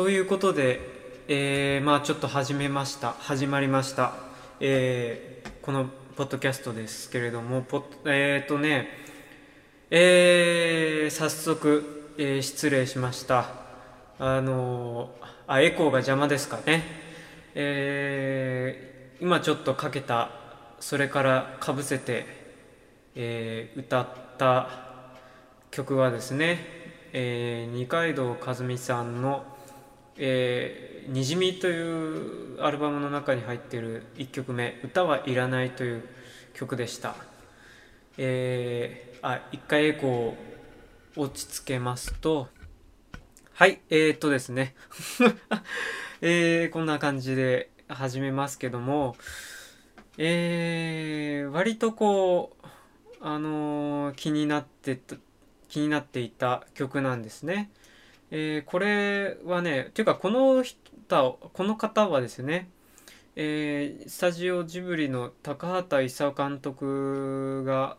ということで、えー、まあちょっと始めました。始まりました、えー、このポッドキャストですけれどもポえっ、ー、とねえー、早速、えー、失礼しました。あのあエコーが邪魔ですかね。えー、今ちょっとかけたそれからかぶせて、えー、歌った曲はですね、えー、二階堂和美さんの「えー、にじみ」というアルバムの中に入っている1曲目「歌はいらない」という曲でした。えー、あ一回エコー落ち着けますとはいえー、っとですね えー、こんな感じで始めますけどもえー、割とこうあのー、気になってた気になっていた曲なんですね。えー、これはねっていうかこの人この方はですねえー、スタジオジブリの高畑勲監督が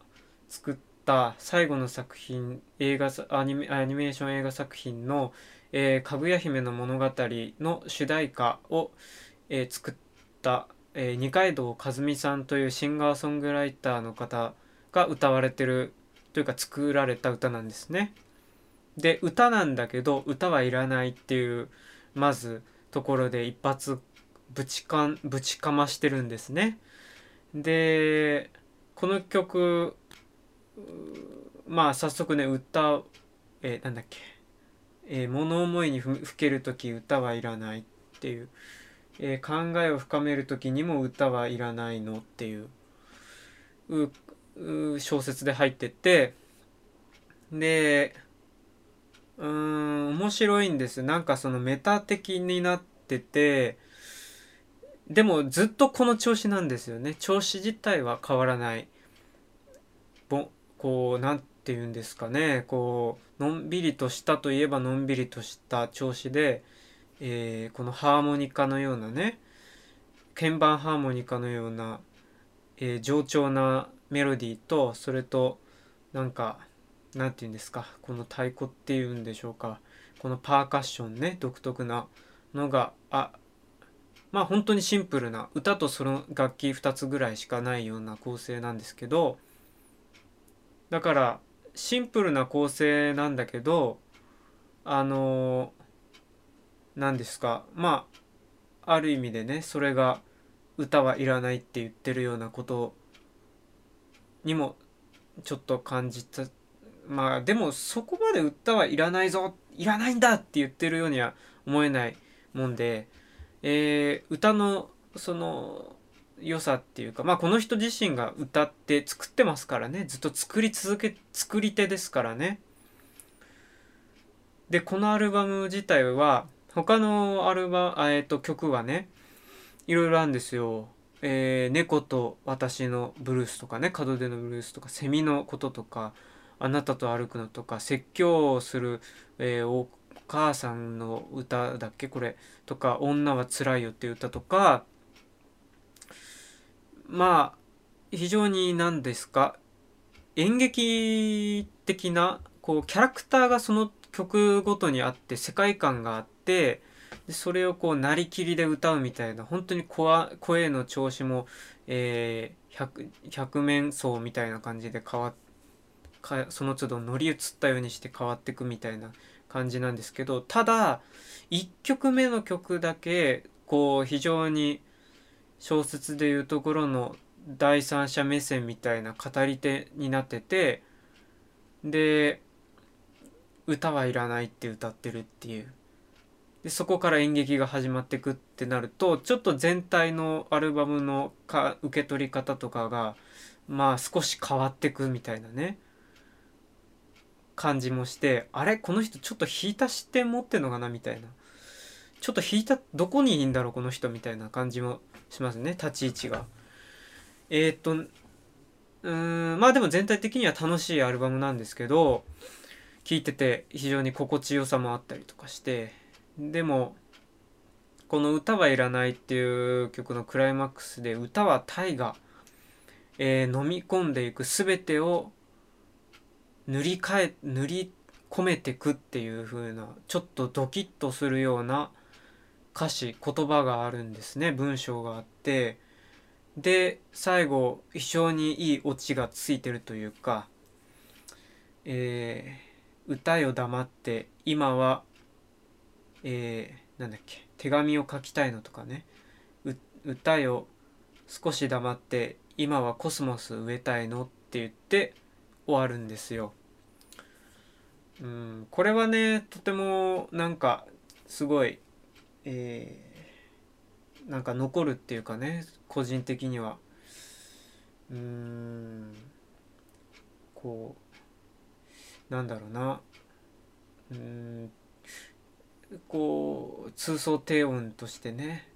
作った最後の作品映画アニメアニメーション映画作品の「えー、かぐや姫の物語」の主題歌を、えー、作った、えー、二階堂和美さんというシンガーソングライターの方が歌われてるというか作られた歌なんですね。で歌なんだけど歌はいらないっていうまずところで一発ぶちかんぶちかましてるんですね。でこの曲まあ早速ね歌えー、なんだっけ、えー、物思いにふける時歌はいらないっていう、えー、考えを深める時にも歌はいらないのっていう。小説で入ってて。でうーん面白いんです。なんかそのメタ的になっててでもずっとこの調子なんですよね。調子自体は変わらない。ぼこう何て言うんですかね。こうのんびりとしたといえばのんびりとした調子で、えー、このハーモニカのようなね鍵盤ハーモニカのような、えー、上調なメロディーとそれとなんか何て言うんですかこの太鼓っていうんでしょうか。このパーカッションね独特なのがあまあ本当にシンプルな歌とその楽器2つぐらいしかないような構成なんですけどだからシンプルな構成なんだけどあの何ですかまあある意味でねそれが歌はいらないって言ってるようなことにもちょっと感じたまあでもそこまで歌はいらないぞいらないんだって言ってるようには思えないもんでえー、歌のその良さっていうかまあこの人自身が歌って作ってますからねずっと作り続け作り手ですからねでこのアルバム自体は他のアルバえーと、曲はねいろいろあるんですよ。えー、猫と私のブルースとかね門出のブルースとかセミのこととかあなたと歩くのとか説教をする、えー、母さんの歌だっけ？これとか「女はつらいよ」っていう歌とかまあ非常に何ですか？演劇的なこうキャラクターがその曲ごとにあって世界観があってでそれをこうなりきりで歌うみたいな本当に声の調子も、えー、百百面相みたいな感じで変わっかその都度乗り移ったようにして変わってくみたいな感じなんですけどただ1曲目の曲だけこう非常に小説でいうところの第三者目線みたいな語り手になっててで歌はいらないって歌ってるっていう。でそこから演劇が始まってくってなるとちょっと全体のアルバムのか受け取り方とかがまあ少し変わってくみたいなね。感じもしてあれこの人ちょっと引いた視点持ってんのかなみたいな。ちょっと引いたどこにいいんだろうこの人みたいな感じもしますね立ち位置が。えー、っとうんまあでも全体的には楽しいアルバムなんですけど聴いてて非常に心地よさもあったりとかしてでもこの「歌はいらない」っていう曲のクライマックスで歌は大が、えー、飲み込んでいく全てを塗り替え塗り込めてくっていう風なちょっとドキッとするような歌詞言葉があるんですね文章があってで最後非常にいいオチがついてるというか、えー、歌よ黙って今は、えー、なんだっけ手紙を書きたいのとかね歌よ少し黙って今はコスモス植えたいのって言って終わるんですよ。うん、これはねとてもなんかすごい、えー、なんか残るっていうかね個人的には。うん。こうなんだろうな。うん。こう通奏低音としてね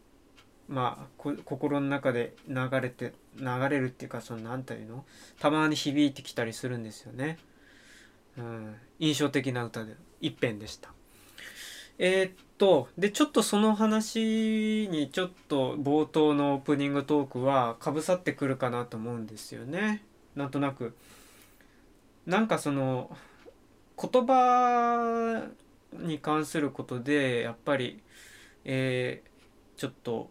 まあ心の中で流れて流れるっていうかその何ていうの？たまに響いてきたりするんですよね。うん、印象的な歌で一編でした。えー、っとでちょっとその話にちょっと冒頭のオープニングトークはかぶさってくるかなと思うんですよね。なんとなくなんかその言葉に関することでやっぱり、えー、ちょっと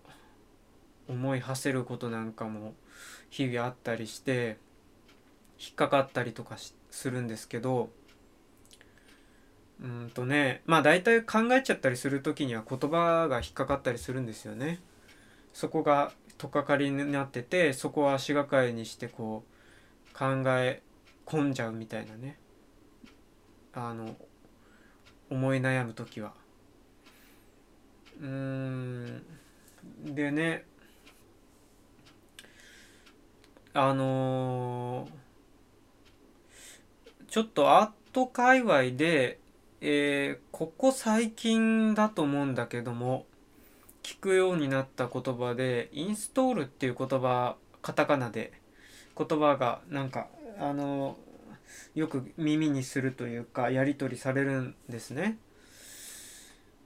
思い馳せることなんかも日々あったりして引っかかったりとかしてするんですけどうんとねまあ大体考えちゃったりする時には言葉が引っかかったりするんですよね。そこが取っかかりになっててそこは足がかりにしてこう考え込んじゃうみたいなねあの思い悩む時は。うーんでねあのー、ちょっとアート界隈でえー、ここ最近だと思うんだけども聞くようになった言葉でインストールっていう言葉カタカナで言葉がなんかあのよく耳にするというかやり取りされるんですね。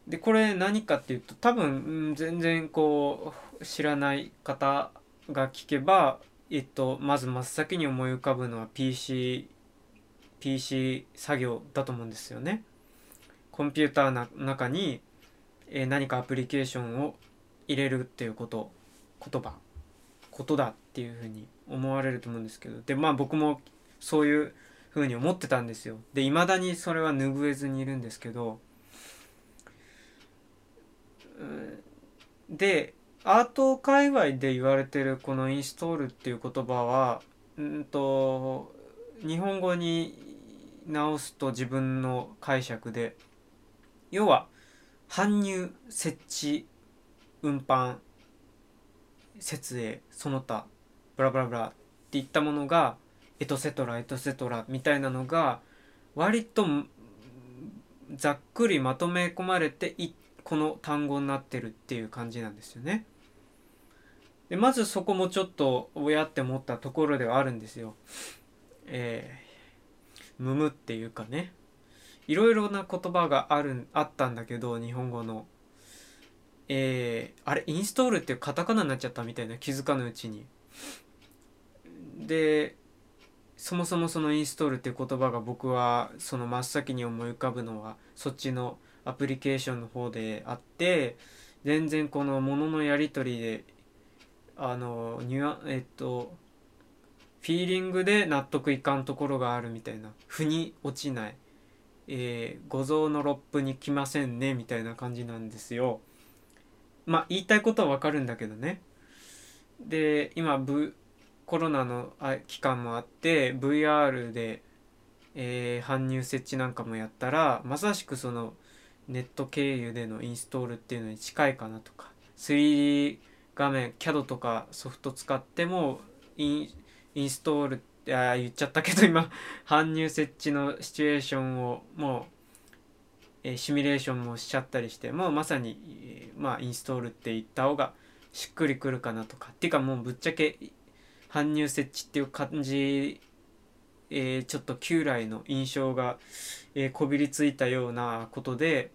でこれ何かっていうと多分全然こう知らない方が聞けば、えっと、まず真っ先に思い浮かぶのは PC PC 作業だと思うんですよね。コンピューターの中に、え何かアプリケーションを入れるっていうこと言葉ことだっていうふうに思われると思うんですけど。でまあ僕もそういうふうに思ってたんですよ。で未だにそれは拭えずにいるんですけど。でアート界隈で言われてるこのインストールっていう言葉はうんと日本語に直すと自分の解釈で要は搬入設置運搬設営その他ブラブラブラっていったものがエトセトラエトセトラみたいなのが割とざっくりまとめ込まれてこの単語になってるっていう感じなんですよね。でまずそこもちょっと親って思ったところではあるんですよ。え、むむっていうかね。いろいろな言葉があるあったんだけど日本語の。えー、あれインストールっていうカタカナになっちゃったみたいな気づかぬうちに。でそもそもそのインストールっていう言葉が僕はその真っ先に思い浮かぶのはそっちのアプリケーションの方であって全然このもののやり取りであのニュアえっとフィーリングで納得いかんところがあるみたいな腑に落ちないえー、五臓のロップに来ませんねみたいな感じなんですよ。まあ言いたいことはわかるんだけどね。で今、v、コロナの期間もあって VR で、えー、搬入設置なんかもやったらまさしくそのネット経由でのインストールっていうのに近いかなとか 3D 画面 CAD とかソフト使ってもインインストールいや言っちゃったけど今 搬入設置のシチュエーションをもう、えー、シミュレーションもしちゃったりしてもうまさに、まあインストールって言った方がしっくりくるかなとか。っていうかもうぶっちゃけ搬入設置っていう感じ、えー、ちょっと旧来の印象が、え、こびりついたようなことで、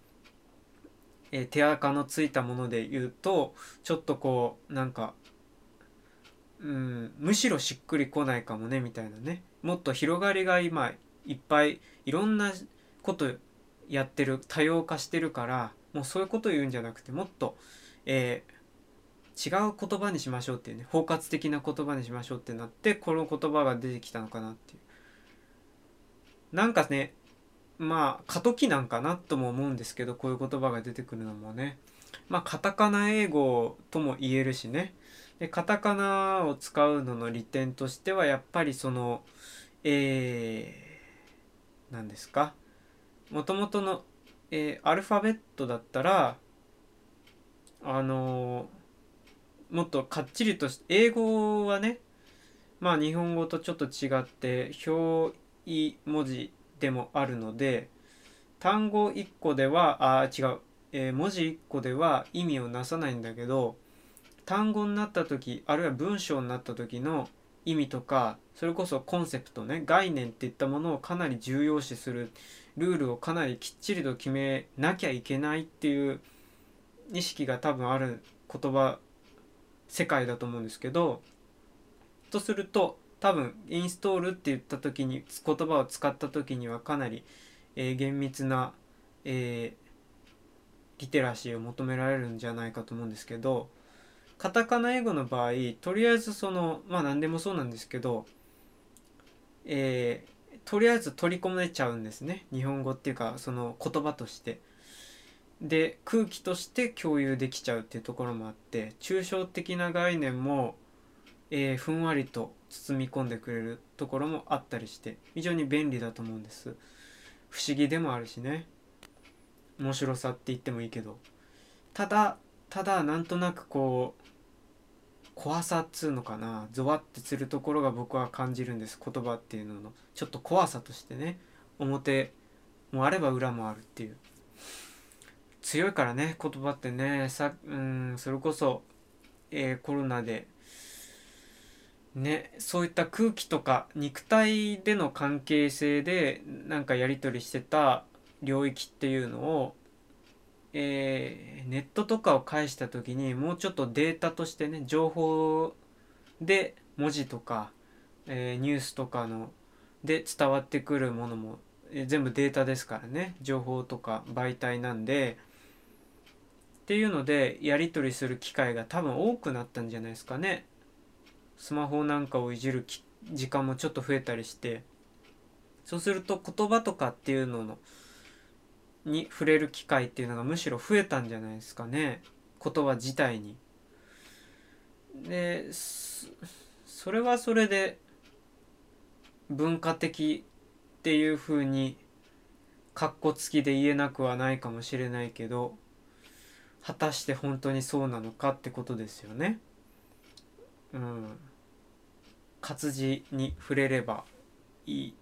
え、手垢のついたもので言うとちょっとこうなんかうんむしろしっくりこないかもねみたいなね。もっと広がりが今いっぱいいろんなことやってる多様化してるからもうそういうこと言うんじゃなくてもっと、えー、違う言葉にしましょうっていうね包括的な言葉にしましょうってなってこの言葉が出てきたのかなっていう。なんかねまあ過渡期なんかなとも思うんですけどこういう言葉が出てくるのもね。まあカタカナ英語とも言えるしね。でカタカナを使うのの利点としてはやっぱりそのえー、何ですか？もともとの、えー、アルファベットだったらあのー、もっとかっちりとして英語はねまあ日本語とちょっと違って表意文字でもあるので単語1個ではあ違う、えー、文字1個では意味をなさないんだけど単語になった時あるいは文章になった時の意味とかそれこそコンセプトね概念っていったものをかなり重要視するルールをかなりきっちりと決めなきゃいけないっていう意識が多分ある言葉世界だと思うんですけどとすると多分インストールって言った時に言葉を使った時にはかなり、えー、厳密な、えー、リテラシーを求められるんじゃないかと思うんですけどカタカナ英語の場合とりあえずそのまあ何でもそうなんですけど、えー、とりあえず取り込めちゃうんですね。日本語っていうかその言葉として。で空気として共有できちゃうっていうところもあって抽象的な概念も、えー、ふんわりと包み込んでくれるところもあったりして非常に便利だと思うんです。不思議でもあるしね。面白さって言ってもいいけど。ただただなんとなくこう怖さっつうのかなゾワってするところが僕は感じるんです言葉っていうのの。ちょっと怖さとしてね表もあれば裏もあるっていう。強いからね言葉ってねさうんそれこそ、えー、コロナでねそういった空気とか肉体での関係性でなんかやり取りしてた領域っていうのをえー、ネットとかを返した時にもうちょっとデータとしてね情報で文字とか、えー、ニュースとかので伝わってくるものも、えー、全部データですからね。情報とか媒体なんで。っていうのでやり取りする機会が多分多くなったんじゃないですかね。スマホなんかをいじる時間もちょっと増えたりして。そうすると言葉とかっていうののに触れる機会っていうのがむしろ増えたんじゃないですかね言葉自体に。でそれはそれで文化的っていうふうにかっこつきで言えなくはないかもしれないけど果たして本当にそうなのかってことですよね。うん。活字に触れればいい、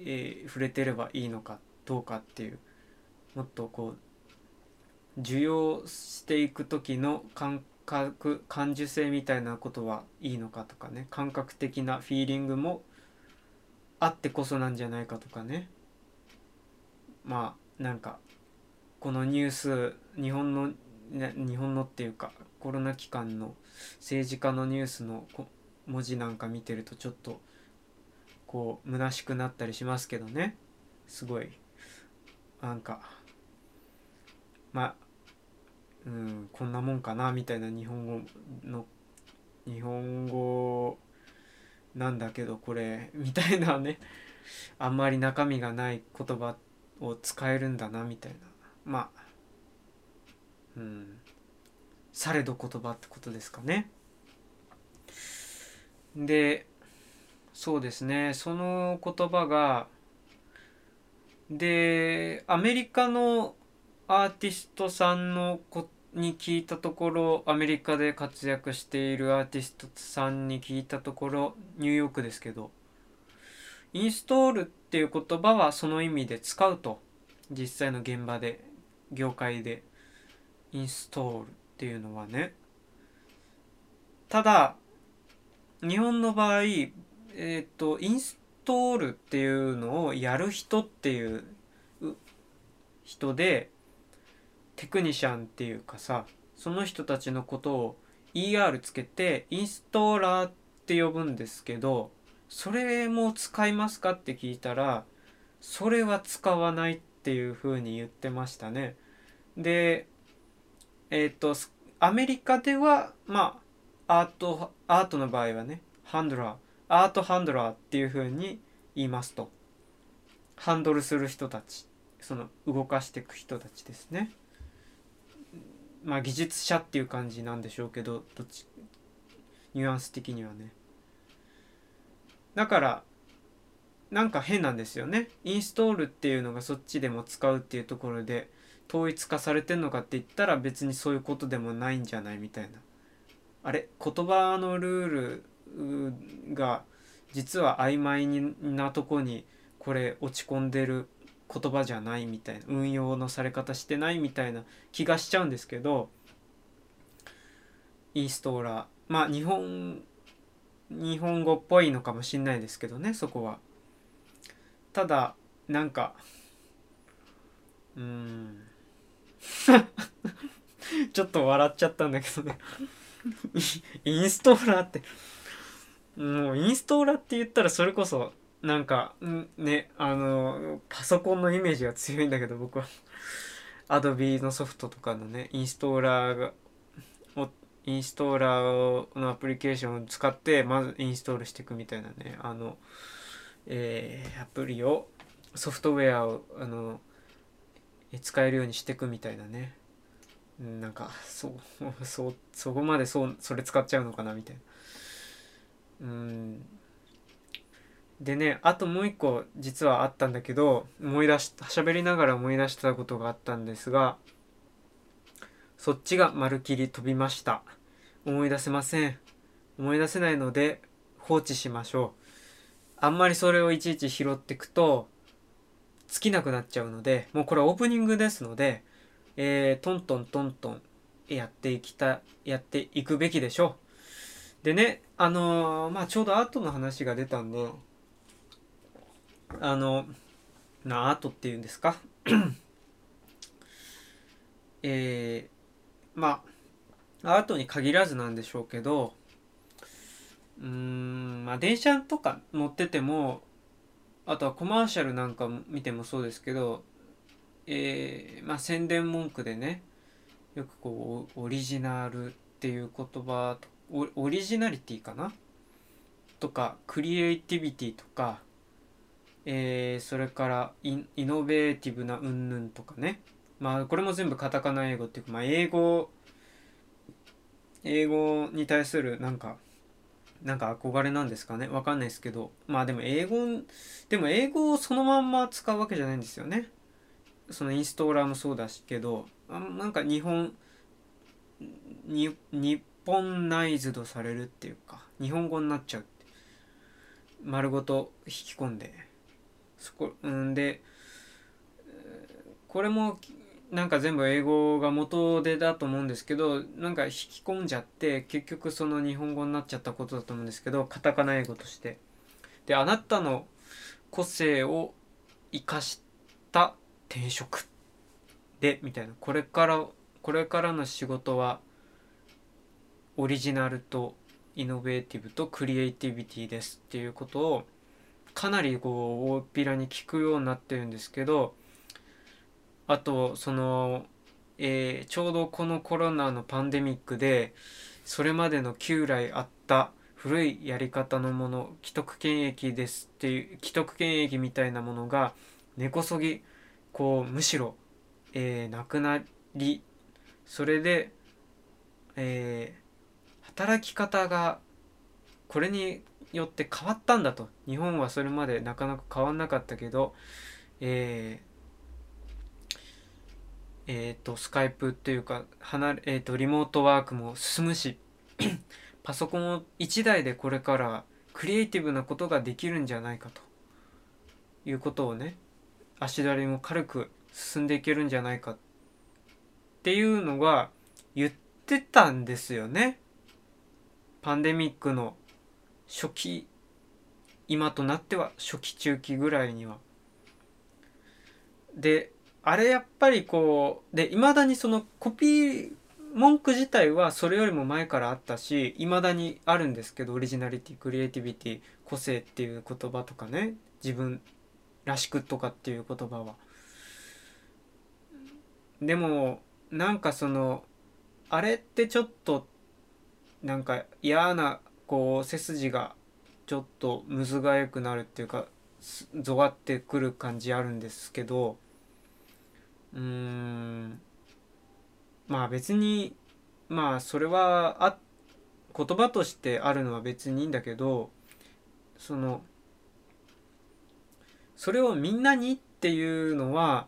えー、触れてればいいのかどうかっていうもっとこう受容していく時の感覚感受性みたいなことはいいのかとかね。感覚的なフィーリングもあってこそなんじゃないかとかね。まあなんかこのニュース日本の、ね、日本のっていうかコロナ期間の政治家のニュースの文字なんか見てるとちょっとこう虚しくなったりしますけどね。すごいなんかまあうんこんなもんかなみたいな日本語の日本語なんだけどこれみたいなねあんまり中身がない言葉を使えるんだなみたいなまあうんされど言葉ってことですかね。でそうですねその言葉がでアメリカのアーティストさんのこに聞いたところアメリカで活躍しているアーティストさんに聞いたところニューヨークですけどインストールっていう言葉はその意味で使うと実際の現場で業界でインストールっていうのはね。ただ日本の場合えっ、とインストールっていうのをやる人っていう人でテクニシャンっていうかさその人たちのことを ER つけてインストーラーって呼ぶんですけどそれも使いますかって聞いたらそれは使わないっていうふうに言ってましたね。でえっ、とアメリカではまあアートアートの場合はねハンドラーアートハンドラーっていうふうに言いますとハンドルする人たちその動かしていく人たちですねまあ技術者っていう感じなんでしょうけどどっちニュアンス的にはね。だからなんか変なんですよね。インストールっていうのがそっちでも使うっていうところで統一化されてんのかって言ったら別にそういうことでもないんじゃないみたいな。あれ言葉のルールが実は曖昧なとこにこれ落ち込んでる言葉じゃないみたいな運用のされ方してないみたいな気がしちゃうんですけどインストーラー。まあ日本日本語っぽいのかもしんないですけどねそこは。ただなんかうん。ちょっと笑っちゃったんだけどね。インストーラーってもうインストーラーって言ったらそれこそなんかねあのパソコンのイメージが強いんだけど僕は。アドビのソフトとかのねインストーラーがインストーラーのアプリケーションを使ってまずインストールしていくみたいなねあの、えー、アプリをソフトウェアをあの使えるようにしていくみたいなね。なんかそう そうそこまでそうそれ使っちゃうのかなみたいな。うん。でねあともう一個実はあったんだけど思い出し喋りながら思い出したことがあったんですがそっちがまるきり飛びました。思い出せません。思い出せないので放置しましょう。あんまりそれをいちいち拾ってくと尽きなくなっちゃうのでもうこれオープニングですので、えー、トントントントンやっていきたやっていくべきでしょう。でねあのー、まあちょうどアートの話が出たんであのなアートっていうんですか？えー、まあアートに限らずなんでしょうけどうんまあ電車とか乗っててもあとはコマーシャルなんか見てもそうですけどえー、まあ宣伝文句でねよくこうオリジナルっていう言葉オリジナリティかな？とかクリエイティビティとかえー、それからイノベーティブな云々とかね。まあこれも全部カタカナ英語っていうか、まあ、英語英語に対するなんかなんか憧れなんですかね。わかんないですけど。まあでも英語でも英語をそのまんま使うわけじゃないんですよね。そのインストーラーもそうだしけどあなんか日本に日本ナイズドされるっていうか日本語になっちゃう丸ごと引き込んで。そこうんでこれもなんか全部英語が元でだと思うんですけどなんか引き込んじゃって結局その日本語になっちゃったことだと思うんですけどカタカナ英語として。であなたの個性を生かした転職でみたいな。これからこれからの仕事はオリジナルとイノベーティブとクリエイティビティですっていうことをかなりこう大っぴらに効くようになってるんですけどあとその、え、ちょうどこのコロナのパンデミックでそれまでの旧来あった古いやり方のもの既得権益ですっていう既得権益みたいなものが根こそぎこうむしろ、え、なくなりそれで、え、働き方がこれによって変わったんだと。日本はそれまでなかなか変わんなかったけどえー、えー、とスカイプっていうか離れ、えー、とリモートワークも進むし パソコンを1台でこれからクリエイティブなことができるんじゃないかと。いうことをね足取りも軽く進んでいけるんじゃないかっていうのが言ってたんですよね。パンデミックの初期今となっては初期中期ぐらいには。であれやっぱりこうでいまだにそのコピー文句自体はそれよりも前からあったしいまだにあるんですけどオリジナリティクリエイティビティ個性っていう言葉とかね自分らしくとかっていう言葉は。でもなんかそのあれってちょっとなんか嫌なこう背筋がちょっとむずがゆくなるっていうかぞわってくる感じあるんですけどうーんまあ別にまあそれはあ言葉としてあるのは別にいいんだけどそのそれをみんなにっていうのは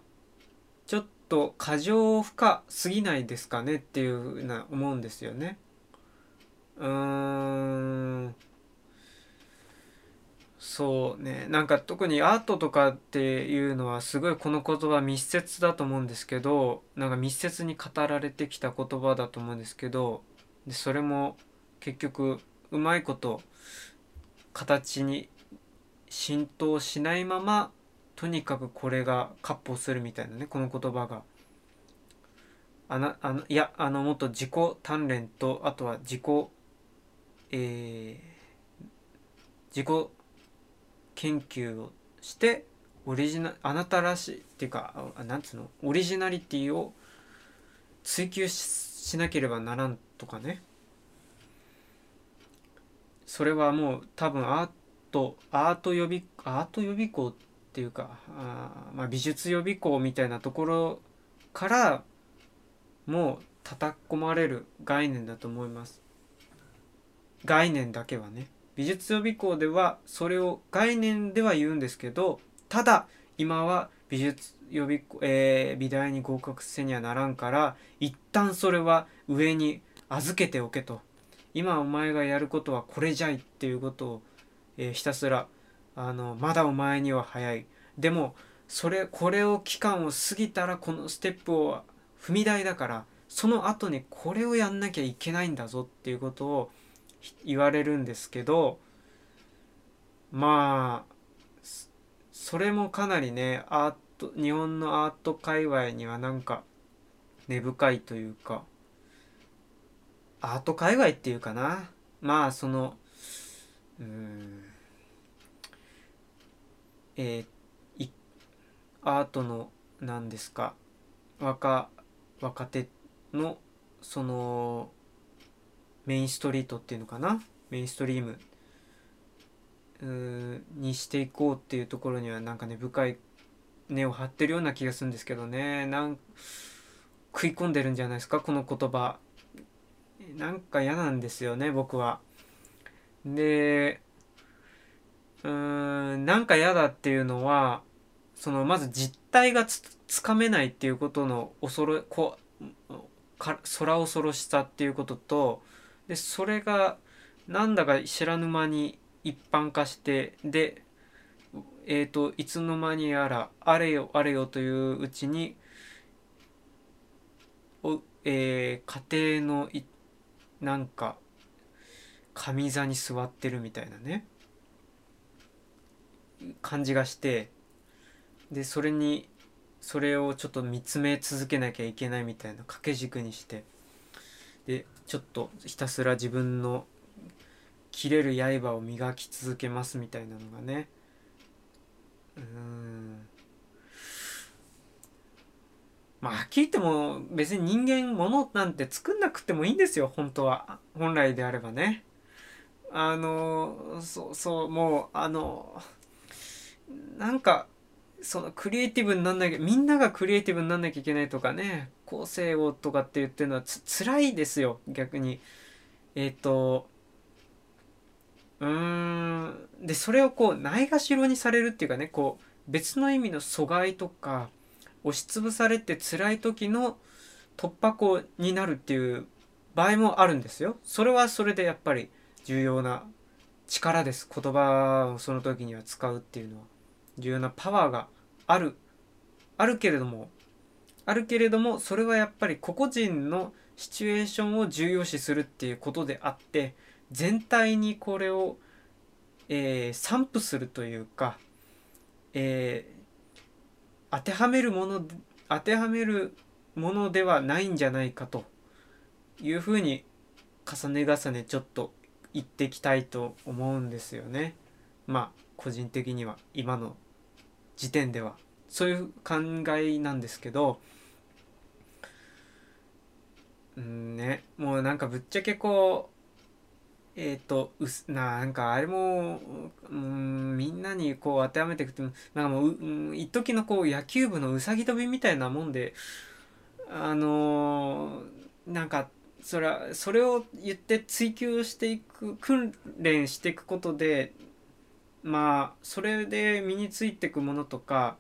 ちょっと過剰負荷すぎないですかねっていうふうな思うんですよね。うんそうねなんか特にアートとかっていうのはすごいこの言葉密接だと思うんですけどなんか密接に語られてきた言葉だと思うんですけどでそれも結局うまいこと形に浸透しないままとにかくこれが割烹するみたいなねこの言葉が。あなあのいやあのもっと自己鍛錬とあとは自己えー、自己研究をしてオリジナあなたらしいっていうかなんつうの？オリジナリティを追求しなければならんとかね。それはもう多分アートアート予備アート予備校っていうかあ、まあ、美術予備校みたいなところからもう叩き込まれる概念だと思います。概念だけはね美術予備校ではそれを概念では言うんですけどただ今は美術予備校、えー、美大に合格せにはならんから一旦それは上に預けておけと。今お前がやることはこれじゃいっていうことを、えー、ひたすらあのまだお前には早い。でもそれこれを期間を過ぎたらこのステップを踏み台だからその後にこれをやんなきゃいけないんだぞっていうことを言われるんですけどまあそれもかなりねアート日本のアート界隈にはなんか根深いというかアート界隈っていうかな。まあそのうんえー、アートの何ですか若若手のそのメインストリートっていうのかな？メインストリーム。にしていこうっていうところにはなんかね深い根を張ってるような気がするんですけどね。なん食い込んでるんじゃないですか？この言葉。なんか嫌なんですよね僕は。でうーんなんか嫌だっていうのはそのまず実態がつつかめないっていうことの恐ろこか空恐ろしさっていうこととでそれがなんだか知らぬ間に一般化してでえーと、いつの間にやらあれよあれよといううちにお、えー、家庭のいなんか上座に座ってるみたいなね感じがしてでそれにそれをちょっと見つめ続けなきゃいけないみたいな掛け軸にしてでちょっとひたすら自分の切れる刃を磨き続けますみたいなのがね。うん。まあはっきり言っても別に人間物なんて作んなくてもいいんですよ本当は。本来であればね。あのそうそうもうあのなんかそのクリエイティブになんなきゃみんながクリエイティブになんなきゃいけないとかね個性をとかって言ってるのはつ辛いですよ逆にえっ、ー、とうーんでそれをこうないがしろにされるっていうかねこう別の意味の阻害とか押しつぶされて辛い時の突破口になるっていう場合もあるんですよ。それはそれでやっぱり重要な力です。言葉をその時には使うっていうのは重要なパワーがあるあるけれどもあるけれどもそれはやっぱり個々人のシチュエーションを重要視するっていうことであって全体にこれを、えー、散布するというか、えー、当てはめるもの当てはめるものではないんじゃないかというふうに重ね重ねちょっと言ってきたいと思うんですよね。まあ個人的には今の時点では。そういう考えなんですけど。うんね。もうなんかぶっちゃけこうえっ、ー、とうすなんかあれもうんみんなにこう当てはめていくとなんかもうう一時のこう野球部のうさぎ跳びみたいなもんであのー、なんかそれはそれを言って追求していく訓練していくことでまあそれで身についていくものとか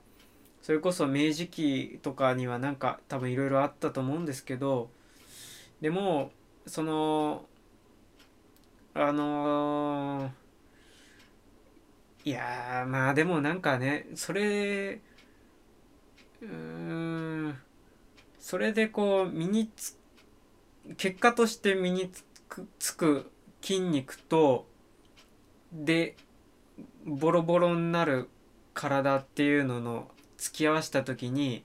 それこそ明治期とかにはなんか多分いろいろあったと思うんですけどでもそのあのー、いやまあでもなんかねそれうんそれでこう身につ結果として身につくつく筋肉とでボロボロになる体っていうのの付き合わせた時に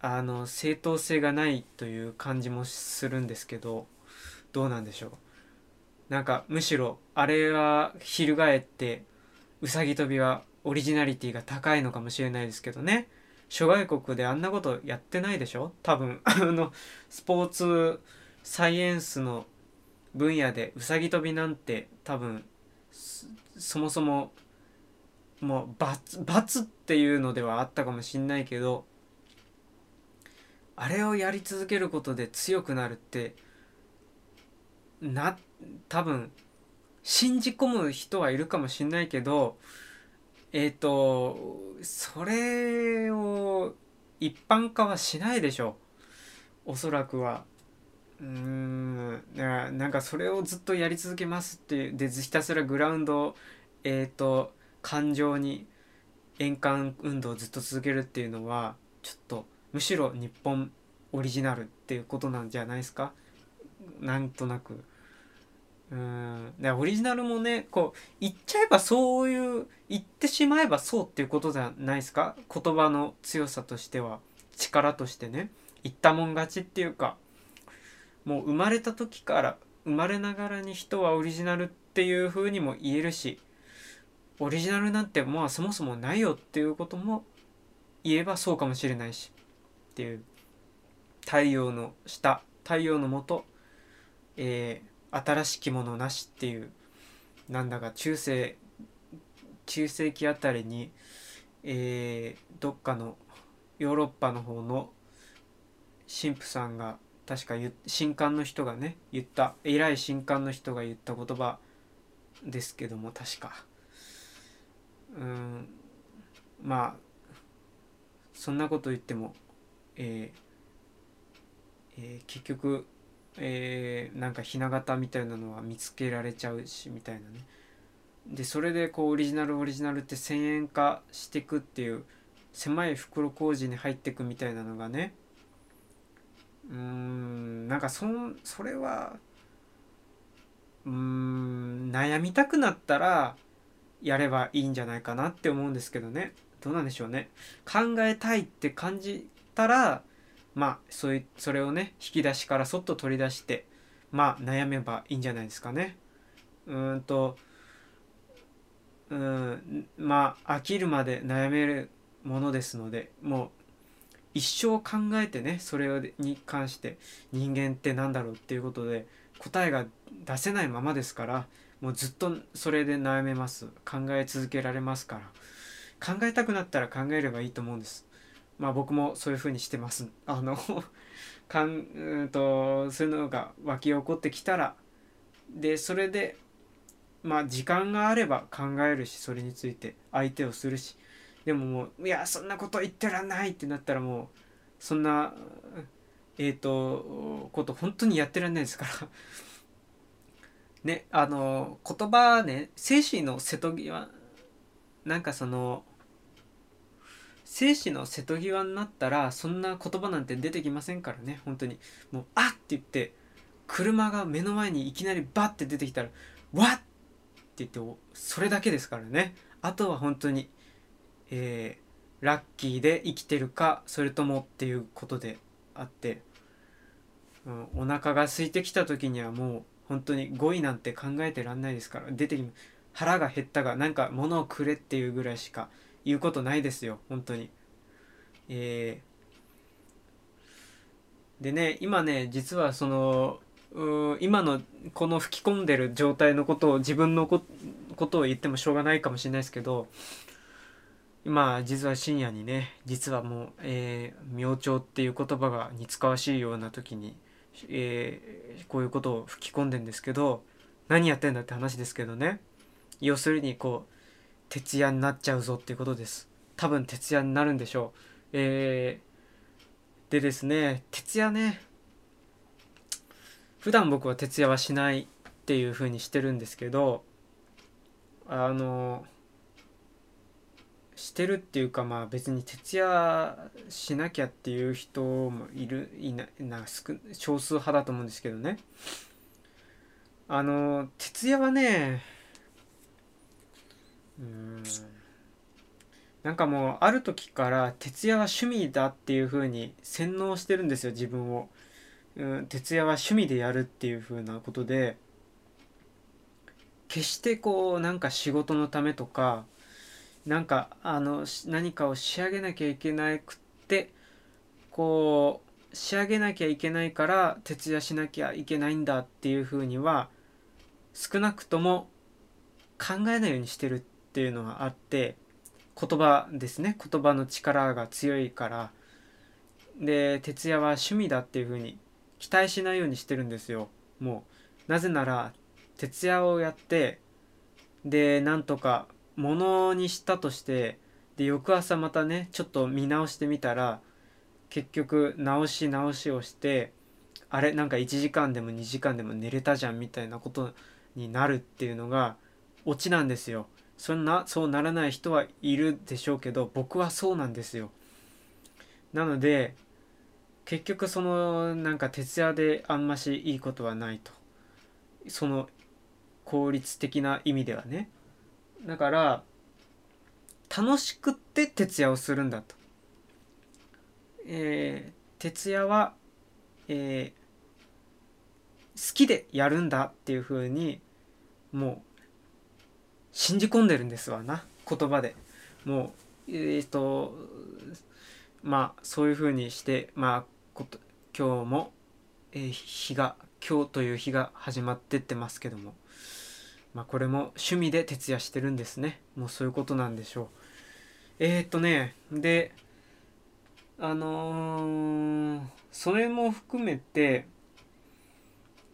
あの正当性がないという感じもするんですけどどうなんでしょう？なんかむしろあれは翻ってうさぎ跳びはオリジナリティが高いのかもしれないですけどね。諸外国であんなことやってないでしょ？多分 あのスポーツサイエンスの分野でうさぎ跳びなんて多分そもそももう罰罰っていうのではあったかもしんないけどあれをやり続けることで強くなるってな多分信じ込む人はいるかもしんないけどえっ、ー、とそれを一般化はしないでしょおそらくは。うーん。なんかそれをずっとやり続けますってでひたすらグラウンドえっ、ー、と感情に円環運動をずっと続けるっていうのはちょっとむしろ日本オリジナルっていうことなんじゃないですか？なんとなく。うん。でオリジナルもねこう言っちゃえばそういう言ってしまえばそうっていうことじゃないですか？言葉の強さとしては。力としてね。言ったもん勝ちっていうか。もう生まれた時から生まれながらに人はオリジナルっていう風にも言えるしオリジナルなんてまあそもそもないよっていうことも言えばそうかもしれないしっていう太陽の下太陽のもと、えー、新しきものなしっていうなんだか中世中世紀あたりに、えー、どっかのヨーロッパの方の神父さんが確か神官の人がね言った偉い神官の人が言った言葉ですけども確か。うんまあそんなこと言っても、えーえー、結局、えー、なんかひな形みたいなのは見つけられちゃうしみたいなね。でそれでこうオリジナルオリジナルって1000円化していくっていう狭い袋小路に入っていくみたいなのがねうーんなんかそそれはうん悩みたくなったらやればいいんじゃないかなって思うんですけどね。どうなんでしょうね。考えたいって感じたらまあそういうそれをね引き出しからそっと取り出してまあ悩めばいいんじゃないですかね。うんとうんまあ飽きるまで悩めるものですのでもう一生考えてねそれに関して人間って何だろうっていうことで答えが出せないままですからもうずっとそれで悩めます。考え続けられますから。考えたくなったら考えればいいと思うんです。まあ僕もそういうふうにしてます。あの かんうんとそういうのが湧き起こってきたらでそれでまあ時間があれば考えるしそれについて相手をするしでももういやそんなこと言ってらんないってなったらもうそんなえっ、ー、とこと本当にやってらんないですからねあの言葉ね精神の瀬戸際なんかその生死の瀬戸際になったらそんな言葉なんて出てきませんからね本当にもう「あっ!」って言って車が目の前にいきなりバッて出てきたら「わっ!」って言ってそれだけですからねあとは本当に、えラッキーで生きてるかそれともっていうことであって、うん、お腹が空いてきた時にはもう本当に語彙なんて考えてらんないですから出てき腹が減ったがなんか物をくれっていうぐらいしか言うことないですよ本当に。えー、でね今ね実はその今のこの吹き込んでる状態のことを自分のことを言ってもしょうがないかもしれないですけど今実は深夜にね実はもう、えー、明朝っていう言葉が似つかわしいような時に、えー、こういうことを吹き込んでんですけど何やってんだって話ですけどね。要するにこう徹夜になっちゃうぞっていうことです。多分徹夜になるんでしょう。えー、でですね徹夜ね普段僕は徹夜はしないっていう風にしてるんですけどあのしてるっていうかまあ別に徹夜しなきゃっていう人もいるいなな少少数派だと思うんですけどね。あの徹夜はねうんなんかもうある時から徹夜は趣味だっていう風に洗脳してるんですよ自分を、うん、徹夜は趣味でやるっていう風なことで決してこうなんか仕事のためとかなんかあの何かを仕上げなきゃいけなくってこう仕上げなきゃいけないから徹夜しなきゃいけないんだっていうふうには少なくとも考えないようにしてるっていうのがあって言葉ですね。言葉の力が強いから。で徹夜は趣味だっていうふうに期待しないようにしてるんですよ。もうなぜなら徹夜をやってでなんとかものにしたとしてで翌朝またねちょっと見直してみたら結局直し直しをしてあれなんか1時間でも2時間でも寝れたじゃんみたいなことになるっていうのがオチなんですよ。そんなそうならない人はいるでしょうけど僕はそうなんですよ。なので結局そのなんか徹夜であんましいいことはないとその効率的な意味ではねだから楽しくって徹夜をするんだと。えー、徹夜は、えー、好きでやるんだっていうふうにもう信じ込んでるんですわな言葉で。もうえっ、ー、とまあそういうふうにしてまあこと今日も、えー、日が今日という日が始まってってますけども。まあこれも趣味で徹夜してるんですね。もうそういうことなんでしょう。えー、っとね、で、あのー、それも含めて、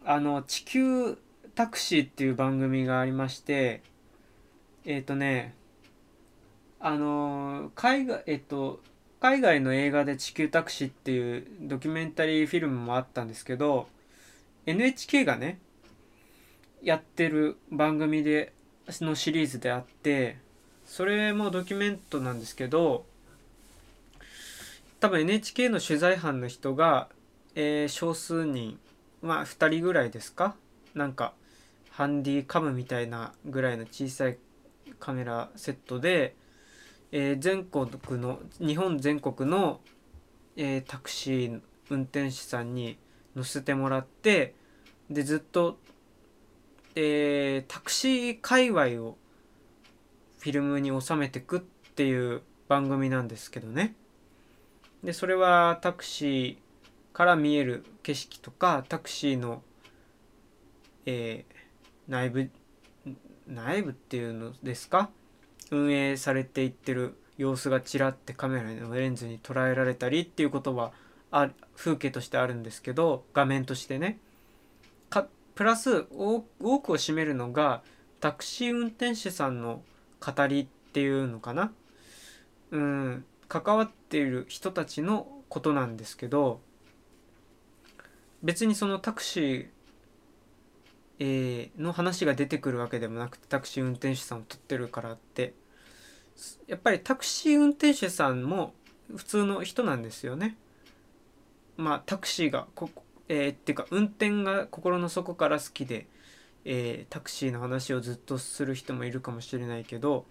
あの、地球タクシーっていう番組がありまして、えー、っとね、あのー、海外、えっと、海外の映画で地球タクシーっていうドキュメンタリーフィルムもあったんですけど、NHK がね、やってる番組でのシリーズであってそれもドキュメントなんですけど多分 NHK の取材班の人が、えー、少数人まあ2人ぐらいですか？なんかハンディカムみたいなぐらいの小さいカメラセットで、えー、全国の日本全国の、えー、タクシー運転手さんに乗せてもらってでずっとえー、タクシー界隈をフィルムに収めてくっていう番組なんですけどね。でそれはタクシーから見える景色とかタクシーの、えー、内部内部っていうのですか？運営されていってる様子がちらってカメラのレンズに捉えられたりっていうことはあ風景としてあるんですけど画面としてね。プラス多くを占めるのがタクシー運転手さんの語りっていうのかな？うん関わっている人たちのことなんですけど別にそのタクシー、えー、の話が出てくるわけでもなくてタクシー運転手さんを撮ってるからってやっぱりタクシー運転手さんも普通の人なんですよね。まあタクシーがこえー、っていうか運転が心の底から好きで、えー、タクシーの話をずっとする人もいるかもしれないけど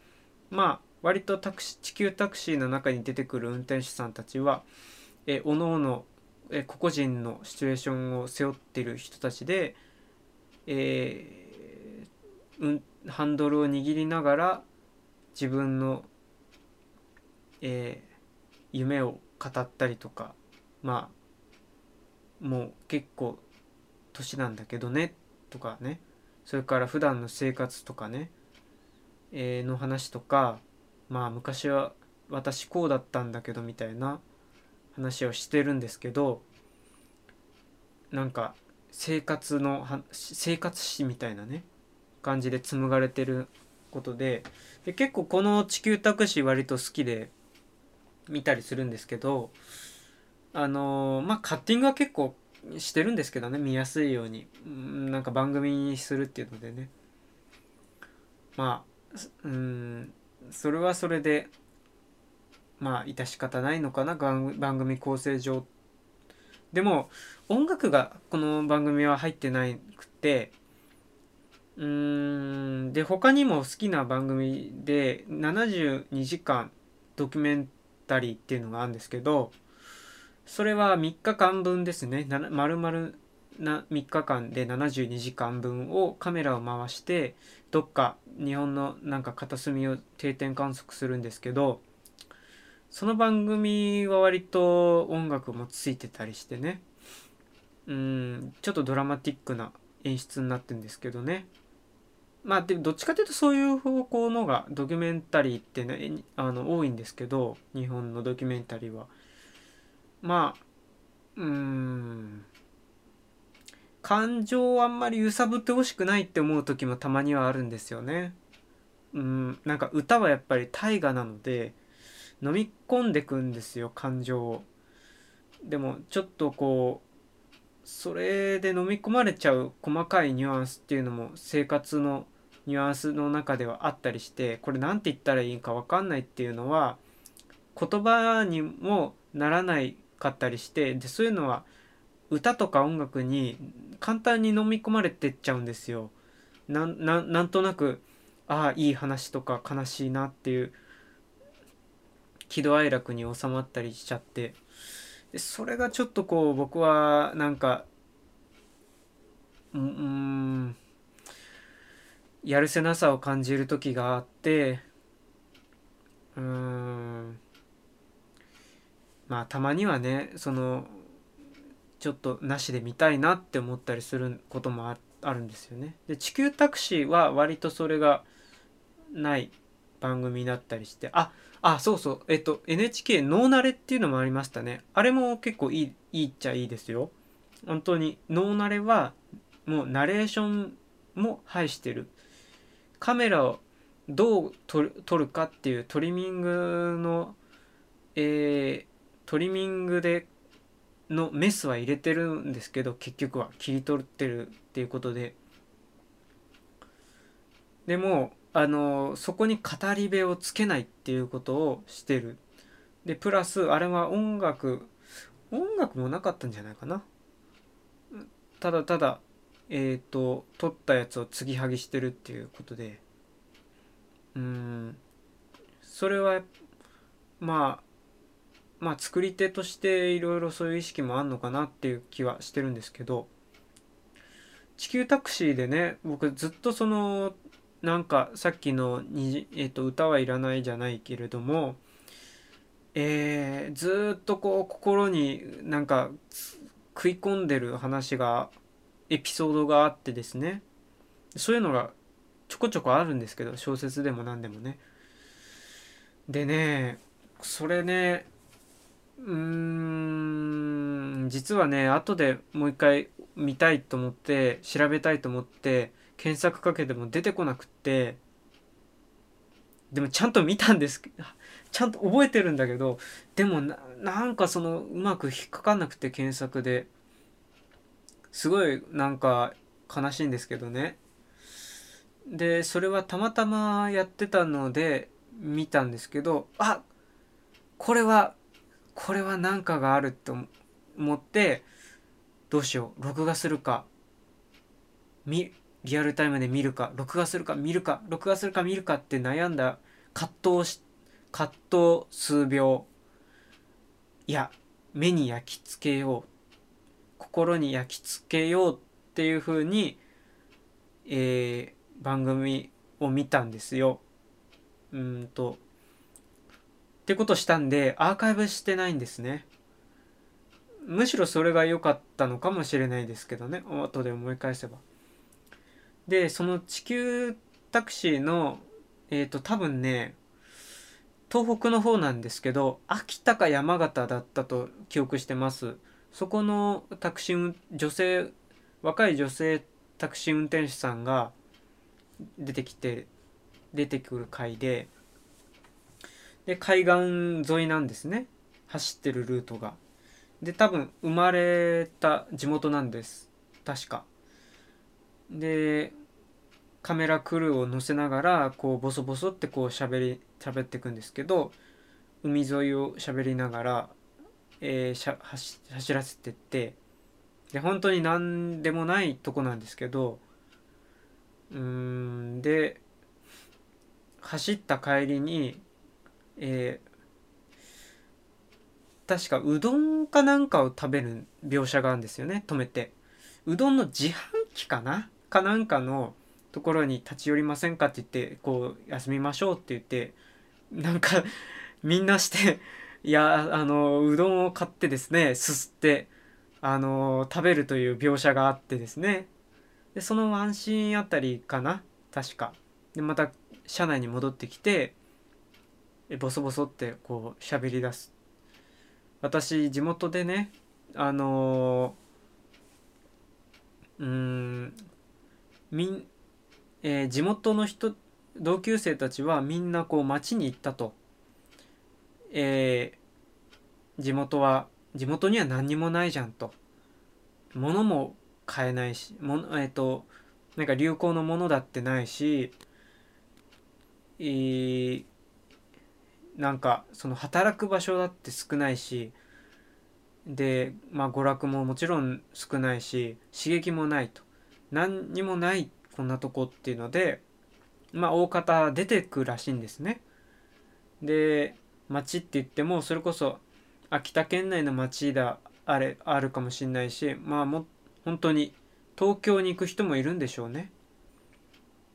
まあ割とタクシ地球タクシーの中に出てくる運転手さんたちはえおのおのえ個々人のシチュエーションを背負ってる人たちで、えー、うん、ハンドルを握りながら自分の、えー、夢を語ったりとかまあもう結構年なんだけどねとかね。それから普段の生活とかね、えー、の話とかまあ昔は私こうだったんだけどみたいな話をしてるんですけどなんか生活の生活史みたいなね感じで紡がれてることでで結構この「地球タクシー」割と好きで見たりするんですけどあのー、まあカッティングは結構してるんですけどね見やすいように。なんか番組にするっていうのでね。まあうんそれはそれでまあ致し方ないのかな。番組構成上。でも音楽がこの番組は入ってなくてうーんで他にも好きな番組で72時間ドキュメンタリーっていうのがあるんですけどそれは3日間分ですね。丸々な3日間で72時間分をカメラを回してどっか日本のなんか片隅を定点観測するんですけどその番組は割と音楽もついてたりしてね。うんちょっとドラマティックな演出になってるんですけどね。まあでどっちかというとそういう方向のがドキュメンタリーってねあの多いんですけど日本のドキュメンタリーは。まあうん感情をあんまり揺さぶってほしくないって思う時もたまにはあるんですよね。うんなんか歌はやっぱり大河なので飲み込んでくんですよ感情を。でもちょっとこうそれで飲み込まれちゃう細かいニュアンスっていうのも生活のニュアンスの中ではあったりしてこれ何て言ったらいいか分かんないっていうのは言葉にもならないかったりしてでそういうのは歌とか音楽に簡単に飲み込まれてっちゃうんですよ。なんとなくああいい話とか悲しいなっていう喜怒哀楽に収まったりしちゃってでそれがちょっとこう僕はなんかうんやるせなさを感じる時があってうんまあたまにはねそのちょっとなしで見たいなって思ったりすることもあるんですよね。で地球タクシーは割とそれがない番組だったりしてああそうそう。えっと NHK ノーナレっていうのもありましたね。あれも結構いいいいっちゃいいですよ。本当にノーナレはもうナレーションも配してる。カメラをどう撮るかっていうトリミングの、えー、トリミングでのメスは入れてるんですけど結局は切り取ってるっていうことで。でもあのそこに語り部をつけないっていうことをしてる。でプラスあれは音楽音楽もなかったんじゃないかな。ただただえっ、ー、と撮ったやつを継ぎはぎしてるっていうことで。うん。それはまあまあ作り手としていろいろそういう意識もあんのかなっていう気はしてるんですけど地球タクシーでね僕ずっとそのなんかさっきのに、えー、と歌はいらないじゃないけれどもえー、ずっとこう心になんか食い込んでる話がエピソードがあってですね。そういうのがちょこちょこあるんですけど小説でも何でもね。でねそれねうん実はね後でもう一回見たいと思って調べたいと思って検索かけても出てこなくってでもちゃんと見たんです ちゃんと覚えてるんだけどでもなんかそのうまく引っかかんなくて検索で。すごいなんか悲しいんですけどね。でそれはたまたまやってたので見たんですけどあこれはこれは何かがあるって思ってどうしよう録画するかリアルタイムで見るか録画するか見るか録画するか見るかって悩んだ葛藤し葛藤数秒いや目に焼き付けよう心に焼き付けようっていう風に、えー、番組を見たんですよ。うんと。ってことしたんでアーカイブしてないんですね。むしろそれが良かったのかもしれないですけどね後で思い返せば。でその地球タクシーのえっ、ー、と多分ね東北の方なんですけど秋田か山形だったと記憶してますそこのタクシー女性若い女性タクシー運転手さんが出てきて出てくる回でで海岸沿いなんですね。走ってるルートが。で多分生まれた地元なんです。確か。でカメラクルーを乗せながらこうボソボソってこう喋り喋っていくんですけど海沿いを喋りながら、えー、しゃ走走らせてってで本当に何でもないとこなんですけどうんで走った帰りに、えー、確かうどんかなんかを食べる描写があるんですよね止めて。うどんの自販機かな？かなんかのところに立ち寄りませんかって言ってこう休みましょうって言ってなんか みんなしていやあのうどんを買ってですねすすってあの食べるという描写があってですね。でそのワンシーンあたりかな？確か。でまた車内に戻ってきてボソボソってこう喋り出す。私地元でねあのうんみんえー、地元の人同級生たちはみんなこう町に行ったと、えー、地元は地元には何にもないじゃんと。物も買えないしもえっ、ー、となんか流行のものだってないし、えー、なんかその働く場所だって少ないしでまあ娯楽ももちろん少ないし刺激もないと何にもないこんなとこっていうのでまあ大方出てくらしいんですね。で町って言ってもそれこそ秋田県内の町だあれあるかもしんないしまあも本当に東京に行く人もいるんでしょうね。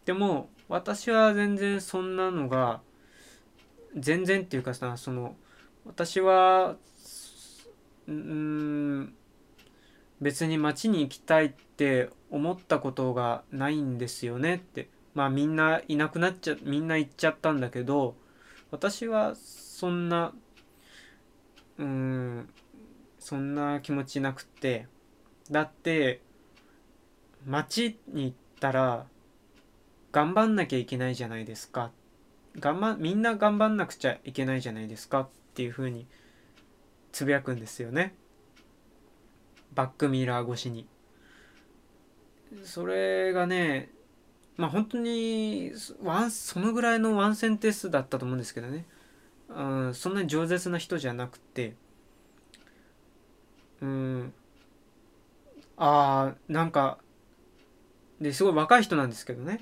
でも私は全然そんなのが全然っていうかさその私はうん別に町に行きたいって思ったことがないんですよねって。まあみんないなくなっちゃみんな行っちゃったんだけど私はそんなうんそんな気持ちなくて。だって町に行ったら頑張んなきゃいけないじゃないですか。頑張みんな頑張んなくちゃいけないじゃないですかっていうふうにつぶやくんですよね。バックミラー越しに。それがねまあ本当にワンそのぐらいのワンセンテスだったと思うんですけどね、うん、そんなに饒舌な人じゃなくて。うん。ああなんかですごい若い人なんですけどね。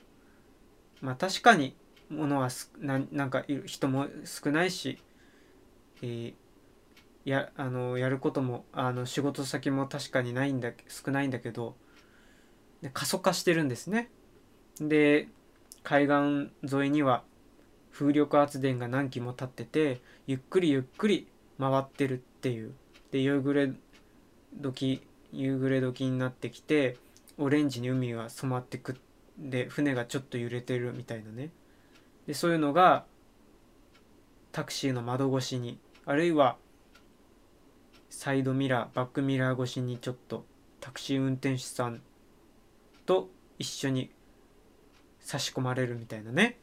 まあ確かにものはななんか人も少ないし、えー、やあのやることもあの仕事先も確かにないんだ少ないんだけどで過疎化してるんですね。で海岸沿いには風力発電が何基も立っててゆっくりゆっくり回ってるっていうで夕暮れ時夕暮れ時になってきてオレンジに海が染まってくで船がちょっと揺れてるみたいなねでそういうのがタクシーの窓越しにあるいはサイドミラーバックミラー越しにちょっとタクシー運転手さんと一緒に差し込まれるみたいなね。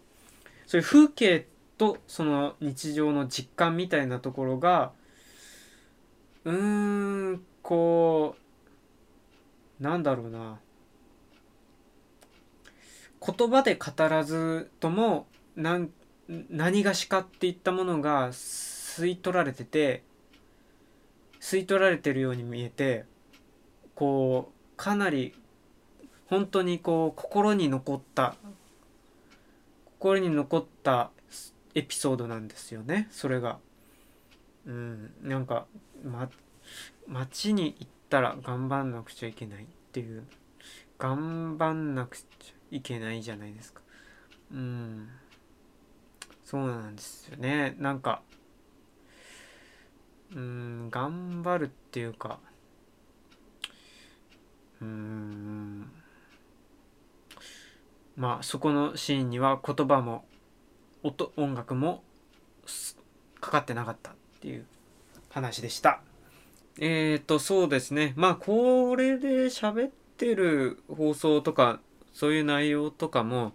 そういう風景とその日常の実感みたいなところがうーんこうなんだろうな。言葉で語らずとも何何がしかっていったものが吸い取られてて吸い取られてるように見えてこうかなり本当にこう心に残った心に残ったエピソードなんですよねそれが。うんなんか、ま、街に行ったら頑張んなくちゃいけないっていう頑張んなくちゃいけないじゃないですか。うんそうなんですよね。なんかうん頑張るっていうかうんまあそこのシーンには言葉も音音楽もかかってなかったっていう話でした。えっ、ー、とそうですね。まあこれで喋ってる放送とかそういう内容とかも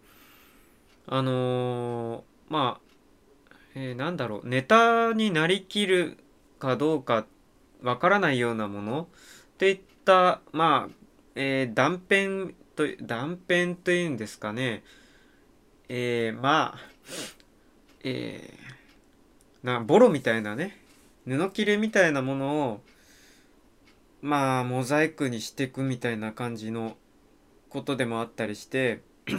あのー、まあえー、なんだろうネタになりきるかどうかわからないようなもの？っていったまあ、えー、断片と断片というんですかね。えー、まあえー、なボロみたいなね布切れみたいなものをまあモザイクにしていくみたいな感じのことでもあったりして。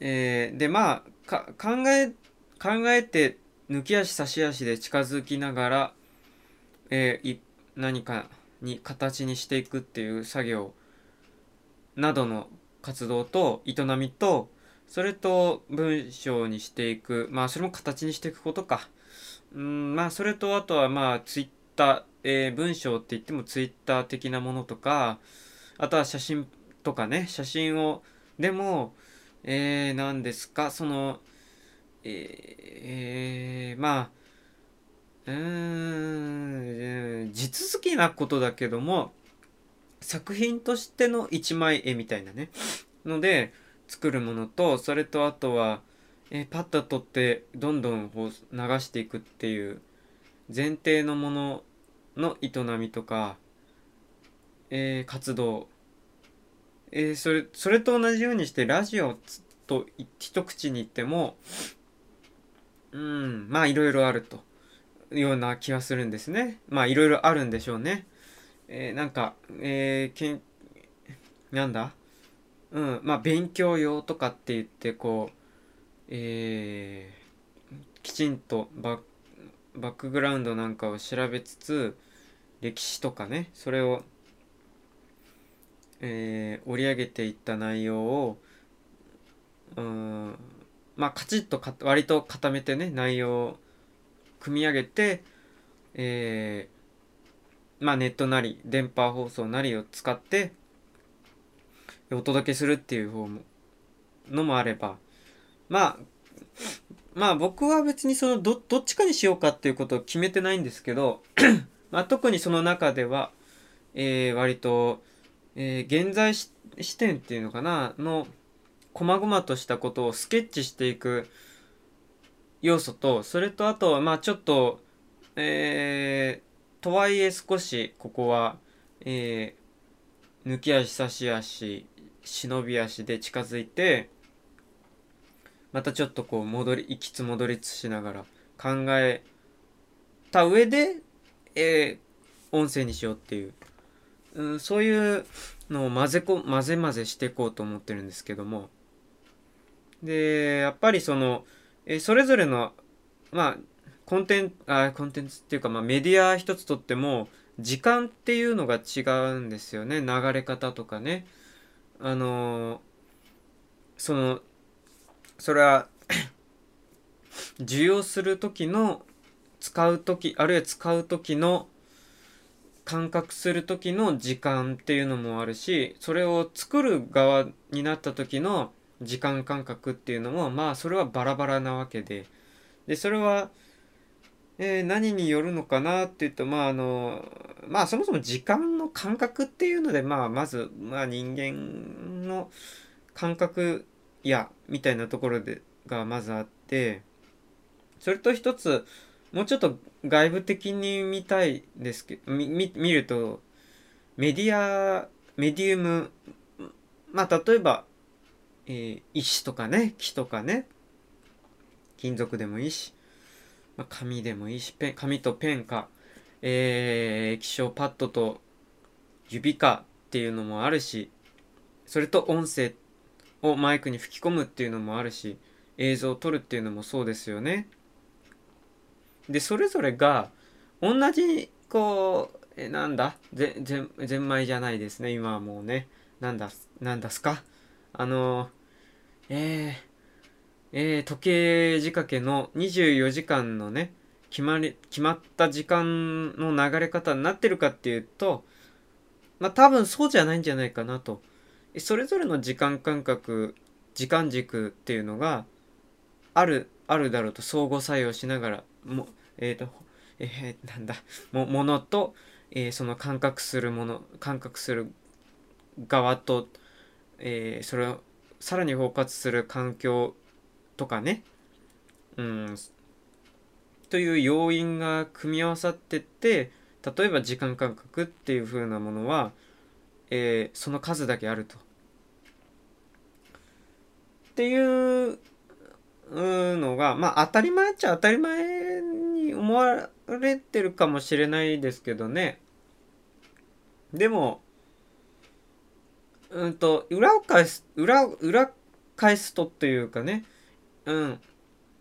えー、でまあか考え考えて抜き足差し足で近づきながら、えー、何かに形にしていくっていう作業などの活動と営みとそれと文章にしていく。まあそれも形にしていくことか。うんまあそれとあとはまあツイッター、えー、文章って言ってもツイッター的なものとかあとは写真とかね写真をでもえー、何ですか、その、えー、まあ、うーん、地続きなことだけども、作品としての一枚絵みたいなね、ので作るものと、それとあとは、えー、パッと撮ってどんどん流していくっていう前提のものの営みとか、えー、活動えー、それそれと同じようにしてラジオと一口に言ってもうんまあいろいろあるというような気がするんですね。まあいろいろあるんでしょうね。えー、なんかえー、けんなんだ？うんまあ勉強用とかって言ってこうえー、きちんとババックグラウンドなんかを調べつつ歴史とかねそれをえー、織り上げていった内容をうんまあカチッとか割と固めてね内容を組み上げて、えー、まあネットなり電波放送なりを使ってお届けするっていう方ものもあればまあまあ僕は別にそのどどっちかにしようかっていうことを決めてないんですけどまあ特にその中では、えー、割とえー、現在視点っていうのかな？の細々としたことをスケッチしていく要素とそれとあとまあちょっとえー、とはいえ少しここは、えー、抜き足差し足忍び足で近づいてまたちょっとこう戻り行きつ戻りつしながら考えた上で、えー、音声にしようっていう。うん、そういうのを混ぜこ混ぜ混ぜしていこうと思ってるんですけども。でやっぱりそのえそれぞれのまあコンテンツあコンテンツっていうか、まあ、メディア一つとっても時間っていうのが違うんですよね。流れ方とかね。あのそのそれは 受容する時の使う時あるいは使う時の感覚する時の時間っていうのもあるしそれを作る側になった時の時間感覚っていうのもまあそれはバラバラなわけで。でそれは、えー、何によるのかなっていうとまああのまあそもそも時間の感覚っていうのでまあまず、まあ、人間の感覚やみたいなところでがまずあってそれと一つもうちょっと外部的に見たいですけど、見ると、メディア、メディウム、まあ、例えば、えー、石とかね、木とかね、金属でもいいし、まあ、紙でもいいし、ペン、紙とペンか、えー、液晶パッドと指かっていうのもあるし、それと音声をマイクに吹き込むっていうのもあるし、映像を撮るっていうのもそうですよね。でそれぞれが同じこうえなんだ？ぜぜゼンマイじゃないですね。今はもうね。なんだなんだすか？あのえー、えー、時計仕掛けの24時間のね決まり決まった時間の流れ方になってるかっていうとまあ多分そうじゃないんじゃないかなと。それぞれの時間感覚時間軸っていうのがあるあるだろうと相互作用しながらもえっ、ー、とえー、なんだもものと、えー、その感覚するもの感覚する側と、えー、それをさらに包括する環境とかねうんという要因が組み合わさってって例えば時間感覚っていう風なものは、えー、その数だけあると。っていうのがまあ当たり前っちゃ当たり前に思われてるかもしれないですけどね。でもうんと裏を返す裏裏返すとっていうかね。うん。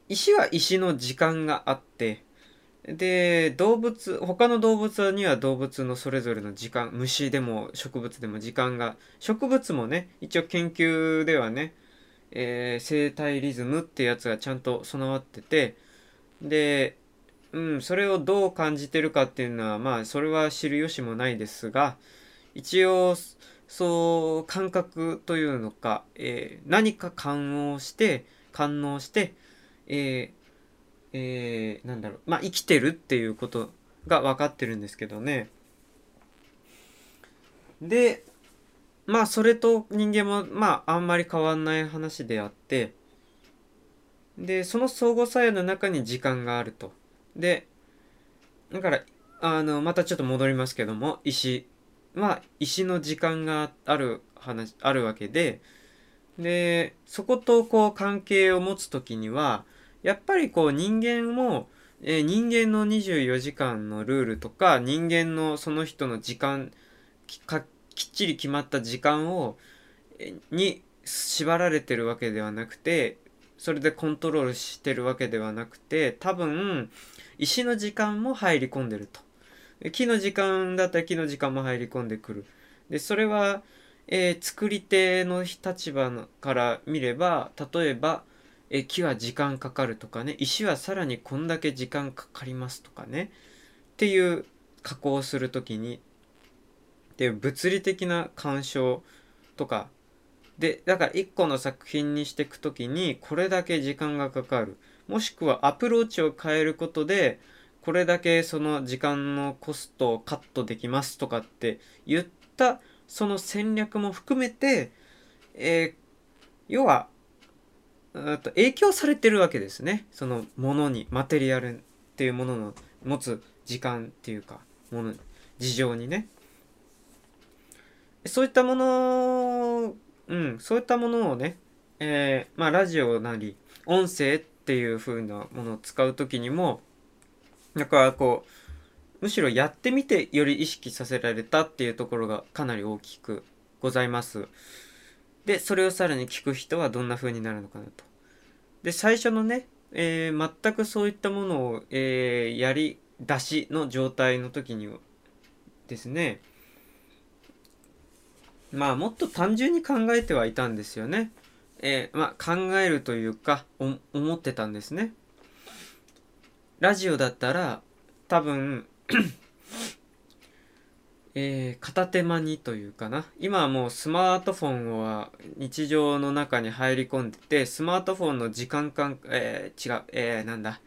石は石の時間があって。で動物他の動物には動物のそれぞれの時間虫でも植物でも時間が植物もね一応研究ではね、えー、生態リズムってやつがちゃんと備わっててでうんそれをどう感じてるかっていうのはまあそれは知る由もないですが一応そう感覚というのか、えー、何か感応して感応して、えーえー、なんだろうまあ生きてるっていうことが分かってるんですけどね。でまあそれと人間もまああんまり変わんない話であってでその相互作用の中に時間があると。でだからあのまたちょっと戻りますけども石は石の時間がある話あるわけででそことこう関係を持つ時にはやっぱりこう人間も、えー、人間の24時間のルールとか人間のその人の時間かきっちり決まった時間をに縛られてるわけではなくてそれでコントロールしてるわけではなくて多分石の時間も入り込んでると。木の時間だったら木の時間も入り込んでくる。で、それは、えー、作り手の立場から見れば、例えば、え木は時間かかるとかね、石はさらにこんだけ時間かかりますとかね、っていう加工をする時に、で物理的な干渉とか、で、だから一個の作品にしていく時に、これだけ時間がかかる。もしくはアプローチを変えることで、これだけその時間のコストをカットできますとかって言ったその戦略も含めて、えー、要はと影響されてるわけですね。そのものにマテリアルっていうものの持つ時間っていうかもの事情にね。そういったものうんそういったものをねえー、まあラジオなり音声っていう風なものを使う時にもだかこうむしろやってみてより意識させられたっていうところがかなり大きくございます。でそれをさらに聞く人はどんな風になるのかなと。で最初のね、えー、全くそういったものを、えー、やり出しの状態の時にですねまあもっと単純に考えてはいたんですよね。えー、まあ考えるというか思ってたんですね。ラジオだったら多分えー、片手間にというかな今はもうスマートフォンは日常の中に入り込んでてスマートフォンの時間感えー、違うえー、なんだ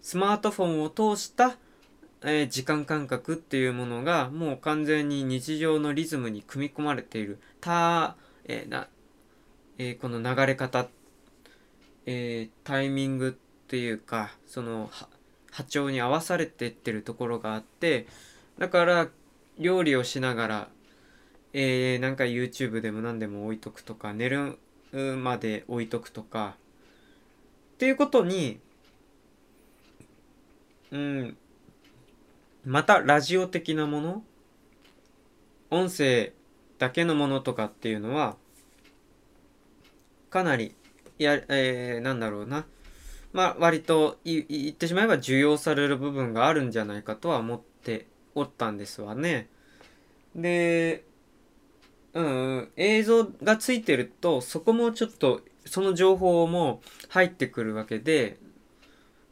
スマートフォンを通した、え、時間感覚っていうものがもう完全に日常のリズムに組み込まれている。た、えー、なえー、この流れ方、えー、タイミングっていうかその波長に合わされてってるところがあってだから料理をしながら、えー、なんか YouTube でも何でも置いとくとか寝るまで置いとくとかっていうことにうんまたラジオ的なもの？音声だけのものとかっていうのはかなりや、えー、なんだろうな。まあ、割と言ってしまえば受容される部分があるんじゃないかとは思っておったんですわね。で、うん、映像がついてると、そこもちょっと、その情報も入ってくるわけで、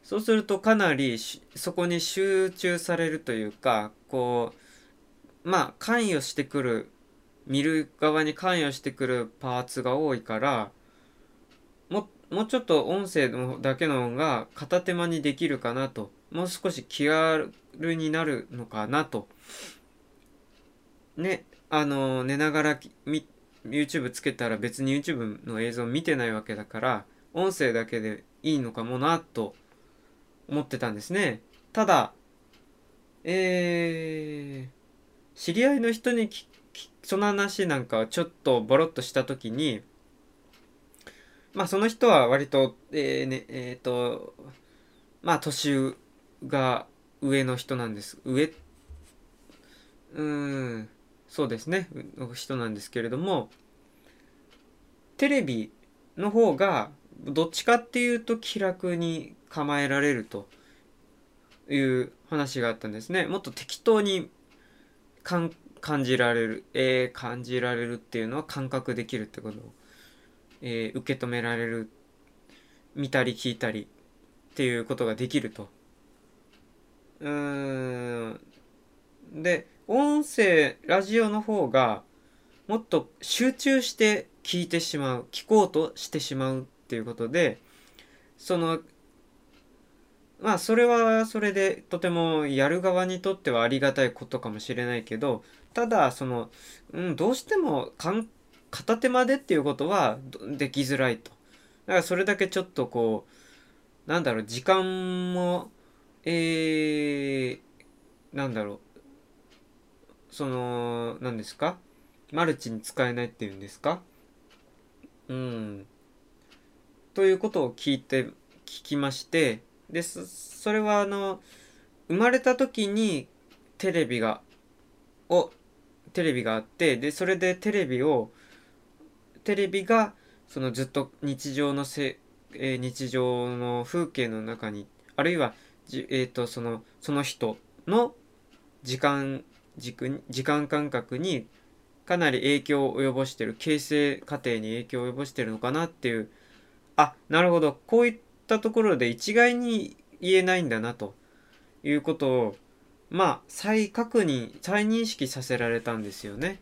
そうするとかなりそこに集中されるというか、こう、まあ、関与してくる、見る側に関与してくるパーツが多いから、も、もうちょっと音声のだけの方が片手間にできるかなと。もう少し気軽になるのかなと。ね、あの、寝ながら YouTube つけたら別に YouTube の映像見てないわけだから、音声だけでいいのかもなと思ってたんですね。ただ、えー、知り合いの人にその話なんかをちょっとボロッとした時に、まあその人は割と、えー、ね、えっ、ー、と、まあ年が上の人なんです。上うん、そうですね、の人なんですけれども、テレビの方がどっちかっていうと気楽に構えられるという話があったんですね。もっと適当に感じられる、えー、感じられるっていうのは感覚できるってことを、えー、受け止められる、見たり聞いたりっていうことができると。うーん。で、音声、ラジオの方がもっと集中して聞いてしまう、聞こうとしてしまうっていうことで、そのまあそれはそれでとてもやる側にとってはありがたいことかもしれないけどただその、うん、どうしても片手間でっていうことはできづらいと。だからそれだけちょっとこうなんだろう時間もえー、なんだろうその何ですか？マルチに使えないっていうんですか？うん。ということを聞いて聞きましてでそれはあの生まれた時にテレビがをテレビがあってでそれでテレビをテレビがそのずっと日常のせ、えー、日常の風景の中にあるいはじ、えーと、そのその人の時間軸時間感覚にかなり影響を及ぼしてる形成過程に影響を及ぼしてるのかなっていうあなるほどこういったところで一概に言えないんだなということをまあ再確認再認識させられたんですよね。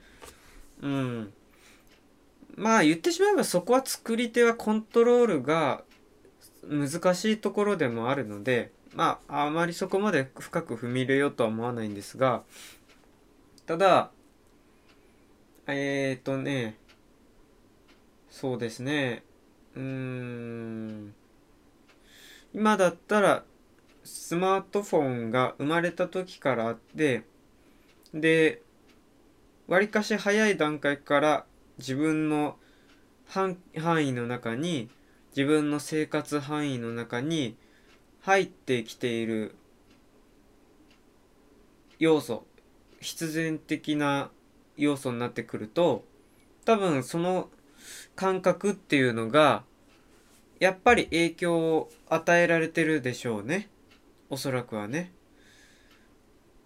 うん。まあ言ってしまえばそこは作り手はコントロールが難しいところでもあるのでまああまりそこまで深く踏み入れようとは思わないんですがただえっ、ー、とねそうですねうーん。今だったらスマートフォンが生まれた時からあってでわりかし早い段階から自分の範囲の中に自分の生活範囲の中に入ってきている要素必然的な要素になってくると多分その感覚っていうのがやっぱり影響を与えられてるでしょうね。おそらくはね。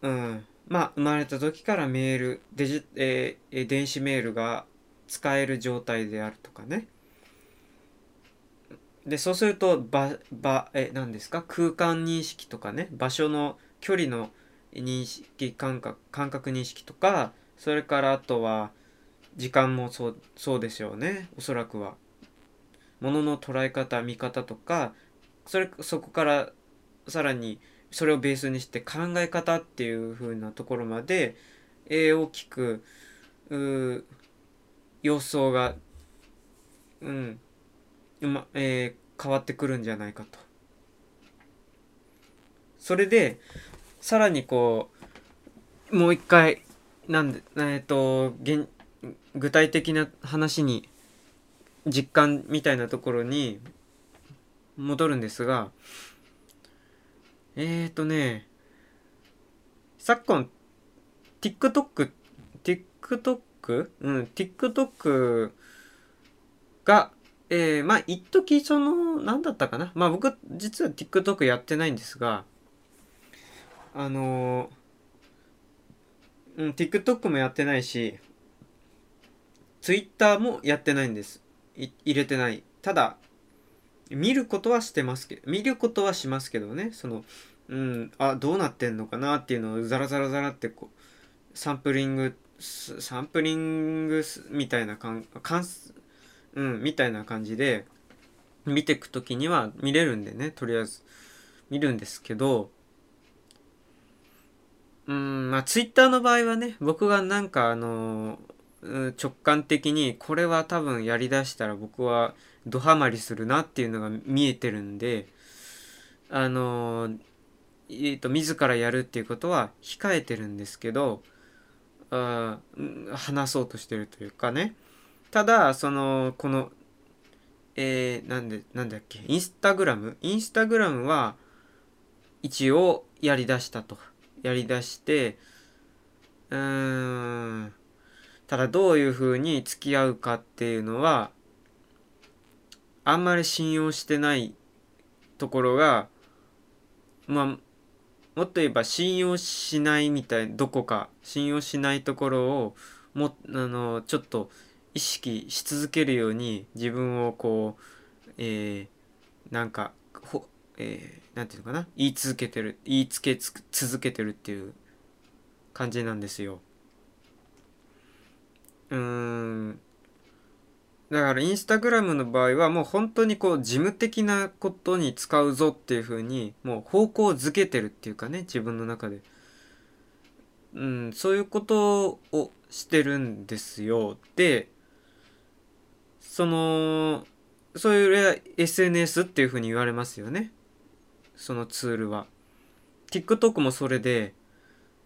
うん。まあ、生まれた時からメール、デジ、えー、電子メールが使える状態であるとかね。で、そうすると、ば、ば、え、何ですか？空間認識とかね、場所の距離の認識感覚、感覚認識とか、それからあとは、時間もそう、そうでしょうね。おそらくは。ものの捉え方見方とかそれそこからさらにそれをベースにして考え方っていう風なところまで、えー、大きくう様相が、うんまえー、変わってくるんじゃないかと。それでさらにこうもう一回なんでえっ、ー、と具体的な話に実感みたいなところに戻るんですがえーとね昨今 TikTok TikTok うん TikTok がえー、まあ一時その何だったかな？まあ僕実は TikTok やってないんですがあのうん TikTok もやってないし Twitter もやってないんです。入れてない。ただ見ることはしてますけど見ることはしますけどね。そのうんあどうなってんのかなっていうのをザラザラザラってこうサンプリングサンプリングみたいな感感うんみたいな感じで見ていく時には見れるんでね。とりあえず見るんですけどうんまあツイッターの場合はね僕がなんかあの直感的にこれは多分やりだしたら僕はドハマりするなっていうのが見えてるんであのえーと、自らやるっていうことは控えてるんですけどあ話そうとしてるというかね。ただそのこのえー、なんでなんだっけインスタグラム？インスタグラムは一応やりだしたと。やりだしてうーんただどういうふうに付き合うかっていうのはあんまり信用してないところがまあもっと言えば信用しないみたいどこか信用しないところをもあのちょっと意識し続けるように自分をこう、えー、なんかほ、えー、なんていうのかな言い続けてる言いつけ続けてるっていう感じなんですよ。うーんだからインスタグラムの場合はもう本当にこう事務的なことに使うぞっていうふうにもう方向づけてるっていうかね自分の中で。うん、そういうことをしてるんですよ。で、その、そういう SNS っていうふうに言われますよね。そのツールは。TikTok もそれで、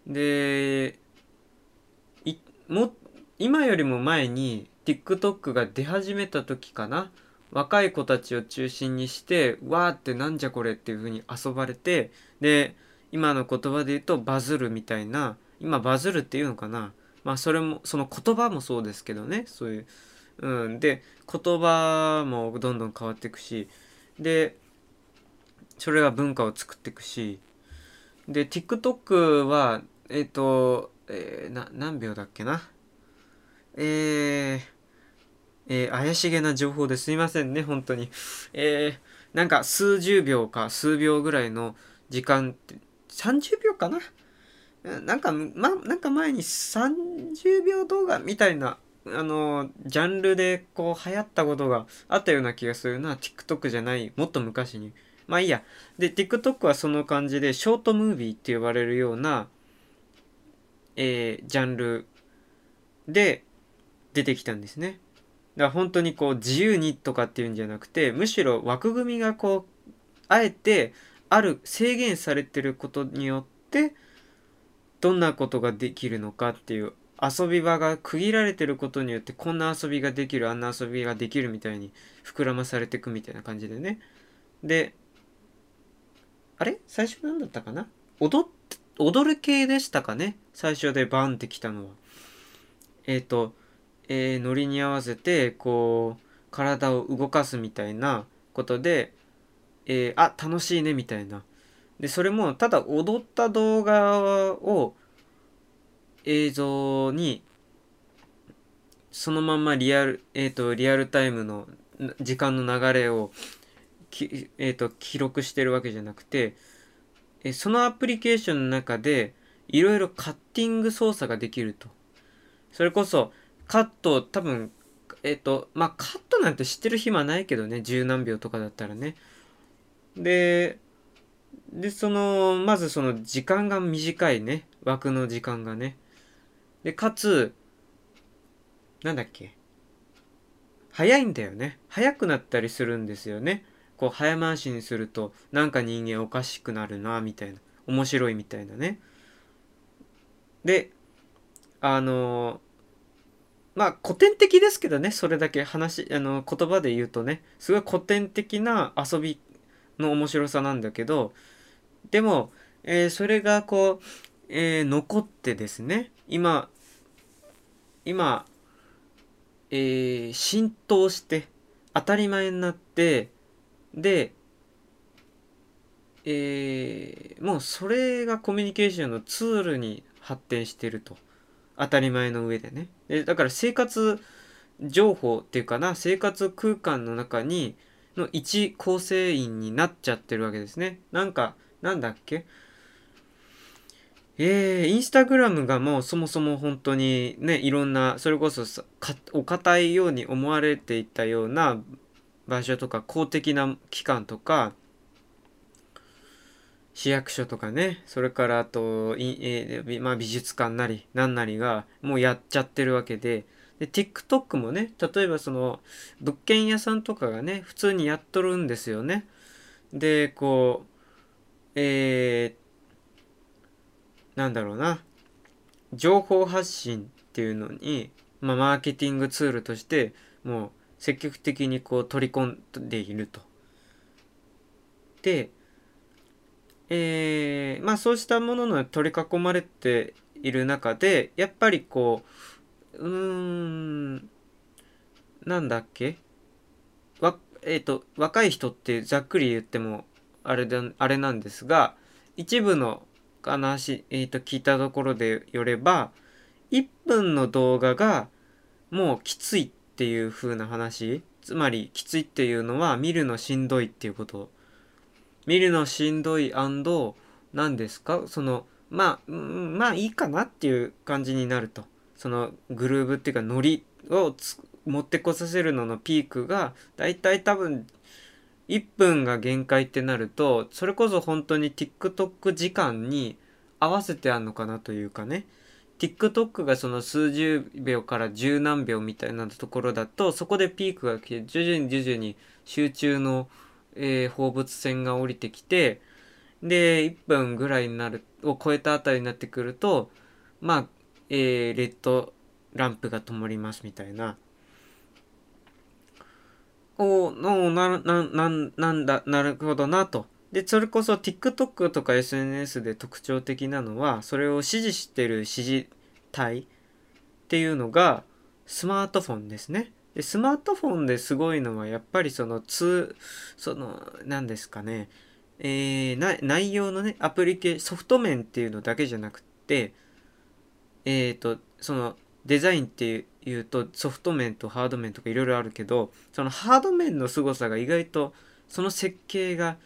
でい、も、今よりも前に TikTok が出始めた時かな。若い子たちを中心にしてわーってなんじゃこれっていう風に遊ばれてで今の言葉で言うとバズるみたいな。今バズるっていうのかな。まあそれもその言葉もそうですけどね。そういううん。で言葉もどんどん変わっていくしでそれが文化を作っていくしで TikTok はえっ、ー、と、えー、な何秒だっけな。えーえー、怪しげな情報ですいませんね、本当に。えー、なんか数十秒か数秒ぐらいの時間って、30秒かな？なんか、ま、なんか前に30秒動画みたいな、あの、ジャンルでこう流行ったことがあったような気がするな。TikTok じゃない、もっと昔に。まあいいや。で、TikTok はその感じで、ショートムービーって呼ばれるような、えー、ジャンルで出てきたんですね。だから本当にこう自由にとかっていうんじゃなくてむしろ枠組みがこうあえてある制限されてることによってどんなことができるのかっていう遊び場が区切られてることによってこんな遊びができるあんな遊びがでくるみたいに膨らまされていくみたいな感じでね。であれ？最初何だったかな？踊踊る系でしたかね？最初でバンってきたのは。えっ、ー、とえー、ノリに合わせてこう体を動かすみたいなことで、えー、あ楽しいねみたいなでそれもただ踊った動画を映像にそのままリアル、えーと、リアルタイムの時間の流れをき、えーと、記録してるわけじゃなくて、えそのアプリケーションの中でいろいろカッティング操作ができると。それこそカット多分えっ、ー、とまあカットなんて知ってる暇ないけどね十何秒とかだったらね。ででそのまずその時間が短いね。枠の時間がね。でかつなんだっけ。早いんだよね。早くなったりするんですよね。こう早回しにするとなんか人間おかしくなるなみたいな。面白いみたいなね。であのまあ古典的ですけどねそれだけ話あの言葉で言うとねすごい古典的な遊びの面白さなんだけどでも、えー、それがこう、えー、残ってですね今今、えー、浸透して当たり前になってでえー、もうそれがコミュニケーションのツールに発展してると当たり前の上でね。でだから生活情報っていうかな生活空間の中にの一構成員になっちゃってるわけですね。なんかなんだっけ？えー、インスタグラムがもうそもそも本当にねいろんなそれこそお堅いように思われていたような場所とか公的な機関とか市役所とかねそれからあと、えー、まあ、美術館なり何なりがもうやっちゃってるわけで。で TikTok もね例えばその物件屋さんとかがね普通にやっとるんですよね。でこうえー、なんだろうな。情報発信っていうのに、まあ、マーケティングツールとしてもう積極的にこう取り込んでいると。でえー、まあそうしたものの取り囲まれている中でやっぱりこううーんなんだっけ？わえっ、ー、と若い人ってざっくり言ってもあれであれなんですが一部の話、えー、と聞いたところでよれば1分の動画がもうきついっていう風な話つまりきついっていうのは見るのしんどいっていうこと見るのしんどい何ですか？そのまあまあいいかなっていう感じになると。そのグルーブっていうかノリを持ってこさせるののピークがだいたい多分1分が限界ってなるとそれこそ本当に TikTok 時間に合わせてあんのかなというかね。TikTok がその数十秒から十何秒みたいなところだとそこでピークが来て徐々に徐々に集中のえー、放物線が降りてきて、で、1分ぐらいになる、を超えたあたりになってくると、まあ、えー、レッドランプが灯りますみたいな。おのな、な、な、なんだ、なるほどなと。で、それこそ TikTok とか SNS で特徴的なのは、それを支持してる支持体っていうのがスマートフォンですね。でスマートフォンですごいのはやっぱりその通その何ですかね。えー、内容のねアプリケソフト面っていうのだけじゃなくてえっ、ー、とそのデザインっていうとソフト面とハード面とかいろいろあるけどそのハード面の凄さが意外とその設計が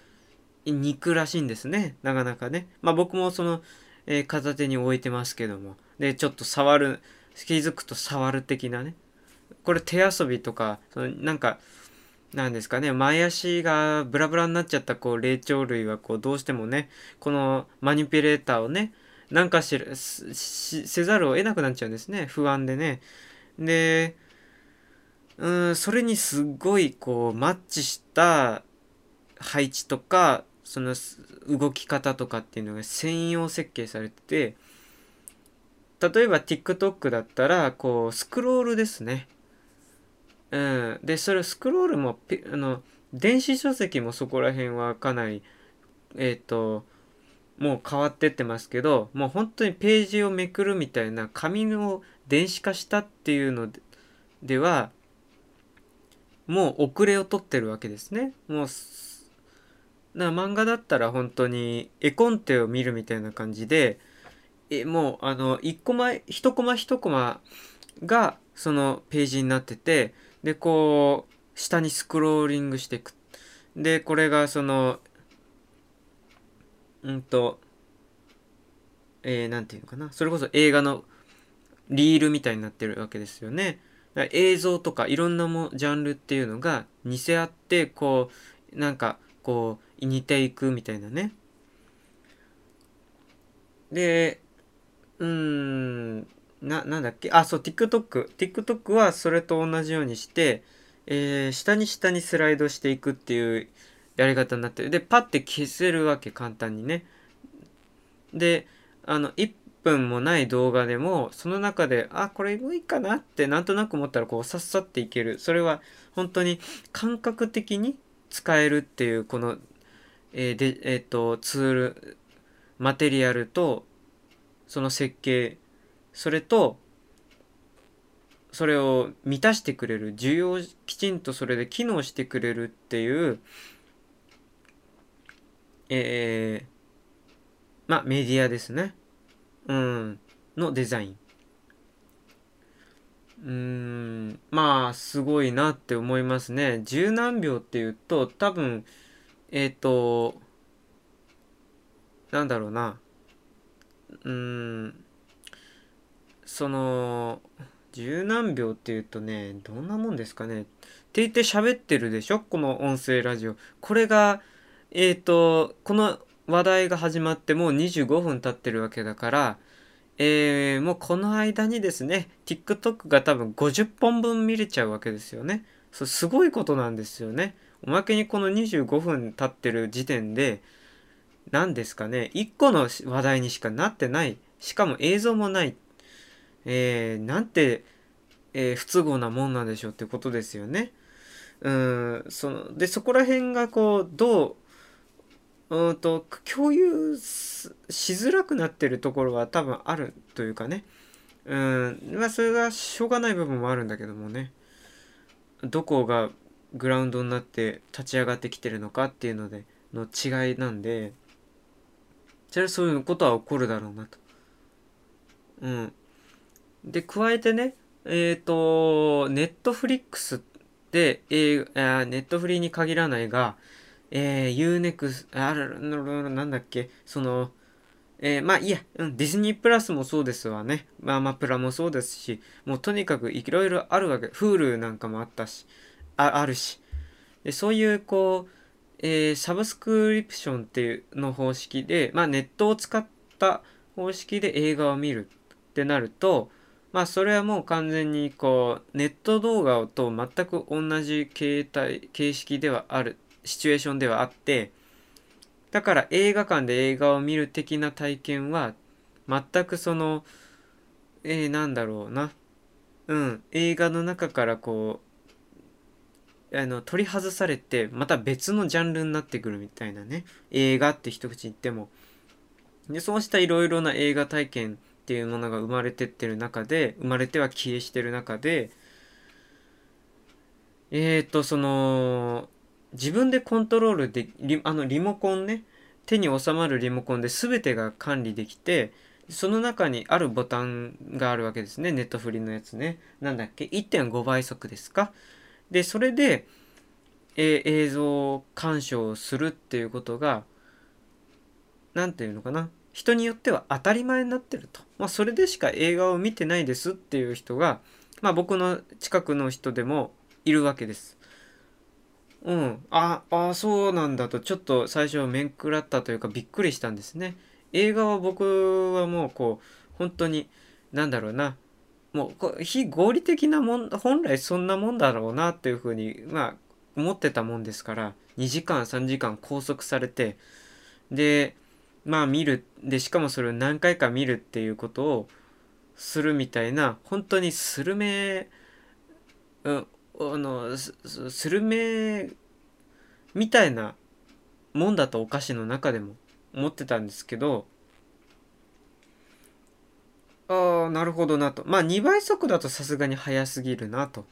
憎らしいんですね。なかなかね。まあ僕もその、えー、片手に置いてますけども。でちょっと触る気づくと触る的なね。これ手遊びとかそのなんかなんですかね前足がブラブラになっちゃったこう霊長類はこうどうしてもねこのマニピュレーターをねなんかしせざるを得なくなっちゃうんですね不安でね。でうんそれにすごいこうマッチした配置とかその動き方とかっていうのが専用設計されてて例えば TikTok だったらこうスクロールですね。うん、でそれスクロールもあの電子書籍もそこら辺はかなりえっ、ー、ともう変わってってますけどもう本当にページをめくるみたいな紙を電子化したっていうのではもう遅れを取ってるわけですね。もうな漫画だったら本当に絵コンテを見るみたいな感じでえもうあの1コマ1コマ1コマがそのページになっててでこう下にスクローリングしていく。でこれがそのうんとえー、なんていうのかな。それこそ映画のリールみたいになってるわけですよね。映像とかいろんなもジャンルっていうのが似せ合ってこうなんかこう似ていくみたいなね。でうん。な、なんだっけ？あ、そう、TikTok。TikTok はそれと同じようにして、えー、下に下にスライドしていくっていうやり方になってる。で、パッて消せるわけ、簡単にね。で、あの、1分もない動画でも、その中で、あ、これもいいかなってなんとなく思ったら、こう、さっさっていける。それは、本当に感覚的に使えるっていう、この、えー、で、えっ、ー、と、ツール、マテリアルと、その設計それとそれを満たしてくれる需要きちんとそれで機能してくれるっていうえー、まあメディアですね。うん。のデザイン。うーん。まあすごいなって思いますね。十何秒っていうと多分えっ、ー、となんだろうな。うん。その十何秒っていうとねどんなもんですかね。って言って喋ってるでしょ？この音声ラジオ。これがえっ、ー、とこの話題が始まってもう25分経ってるわけだからえー、もうこの間にですね TikTok が多分50本分見れちゃうわけですよね。そすごいことなんですよね。おまけにこの25分経ってる時点で何ですかね。1個の話題にしかなってない。しかも映像もない。えー、なんて、えー、不都合なもんなんでしょうってことですよね。うんそのでそこら辺がこうどううんと共有しづらくなってるところは多分あるというかねうんまあそれがしょうがない部分もあるんだけどもねどこがグラウンドになって立ち上がってきてるのかっていうのでの違いなんでじゃあそういうことは起こるだろうなと。うん。で、加えてね、えっ、ー、と、ネットフリックスで、えー、ネットフリーに限らないが、えー、Unext、ある、なんだっけ、その、えー、まあいいや、ディズニープラスもそうですわね。まあまあプラもそうですし、もうとにかくいろいろあるわけ。Hulu なんかもあったし、ああるし。でそういうこう、えー、サブスクリプションっていうの方式で、まあネットを使った方式で映画を見るってなると、まあそれはもう完全にこうネット動画と全く同じ形態形式ではあるシチュエーションではあってだから映画館で映画を見る的な体験は全くそのえー、なんだろうな。うん映画の中からこうあの取り外されてまた別のジャンルになってくるみたいなね。映画って一口言っても。でそうしたいろいろな映画体験っていうものが生まれてってる中で生まれては消えしてる中でえっ、ー、とその自分でコントロールでリあのリモコンね手に収まるリモコンで全てが管理できてその中にあるボタンがあるわけですね。ネットフリのやつね。なんだっけ？1.5倍速ですか？でそれで、えー、映像鑑賞するっていうことが何て言うのかな？人によっては当たり前になってると、まあ、それでしか映画を見てないですっていう人が、まあ、僕の近くの人でもいるわけです。うん、ああそうなんだと。ちょっと最初面食らったというかびっくりしたんですね。映画は僕はもうこう本当に何だろうな。もう非合理的なもん本来そんなもんだろうなっていうふうにまあ思ってたもんですから。2時間3時間拘束されて。でまあ見るでしかもそれを何回か見るっていうことをするみたいな本当にスルメ、うん、あのスルメみたいなもんだとお菓子の中でも思ってたんですけどああなるほどなと。まあ2倍速だとさすがに速すぎるなと。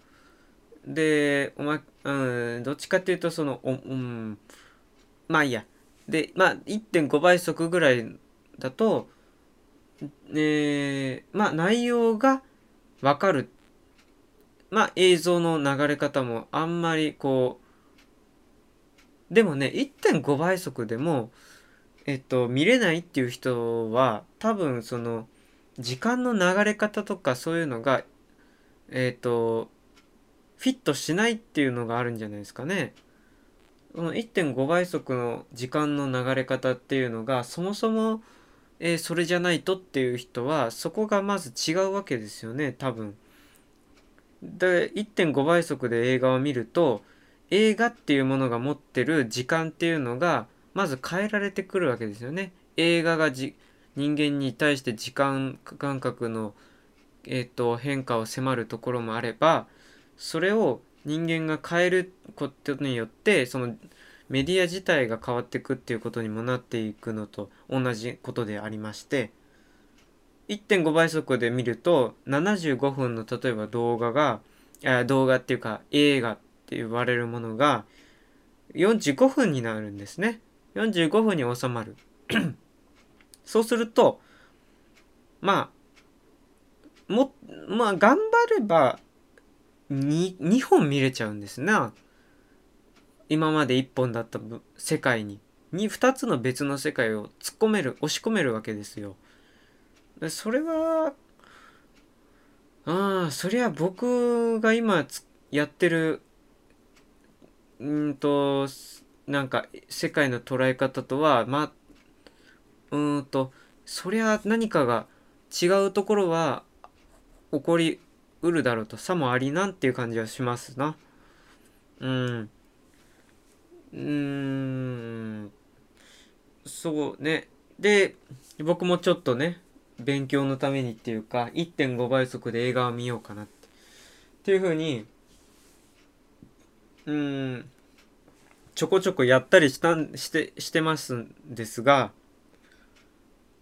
でおまうんどっちかっていうとそのおうんまあいいや。で、まあ、1.5倍速ぐらいだと、えー、まあ、内容がわかる。まあ、映像の流れ方もあんまりこう、でもね、1.5倍速でも、えっと、見れないっていう人は、多分その、時間の流れ方とかそういうのが、えっと、フィットしないっていうのがあるんじゃないですかね。この1.5倍速の時間の流れ方っていうのがそもそも、えー、それじゃないとっていう人はそこがまず違うわけですよね多分。で1.5倍速で映画を見ると映画っていうものが持ってる時間っていうのがまず変えられてくるわけですよね。映画がじ人間に対して時間感覚の、えーと変化を迫るところもあればそれを人間が変えることによってそのメディア自体が変わっていくっていうことにもなっていくのと同じことでありまして1.5倍速で見ると75分の例えば動画が動画っていうか映画って言われるものが45分になるんですね。45分に収まる。そうするとまあもまあ頑張れば 2, 2本見れちゃうんですな。今まで1本だった世界に。に2つの別の世界を突っ込める押し込めるわけですよ。それはああそりゃ僕が今やってるうんとなんか世界の捉え方とはまあうんとそりゃ何かが違うところは起こりうるだろうとさもありなんていう感じはしますな。うん。うん。そうね。で僕もちょっとね勉強のためにっていうか1.5倍速で映画を見ようかなって。っていうふうにうんちょこちょこやったりしたんしてしてますんですが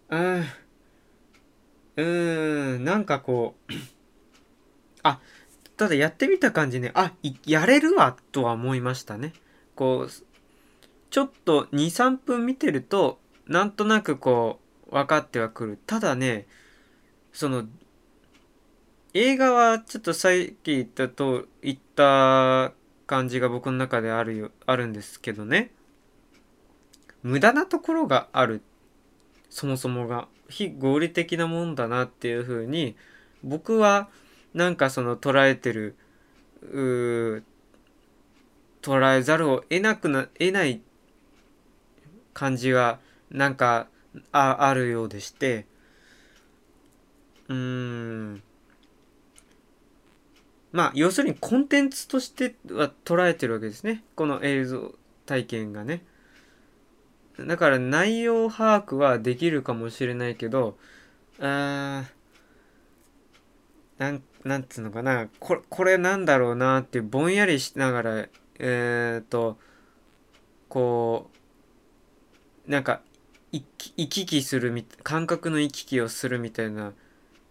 うんうんなんかこうあただやってみた感じね。あやれるわとは思いましたね。こうちょっと23分見てるとなんとなくこう分かってはくる。ただねその映画はちょっとさっき言ったと言った感じが僕の中であるよあるんですけどね。無駄なところがある。そもそもが非合理的なもんだなっていうふうに僕はなんかその捉えてる捉えざるを得なくな得ない感じがなんかああるようでして。うーん。まあ要するにコンテンツとしては捉えてるわけですね。この映像体験がね。だから内容把握はできるかもしれないけどあなんなんつうのかなこれこれなんだろうなってぼんやりしながらえっ、ー、とこうなんか行き来するみ感覚の行き来をするみたいな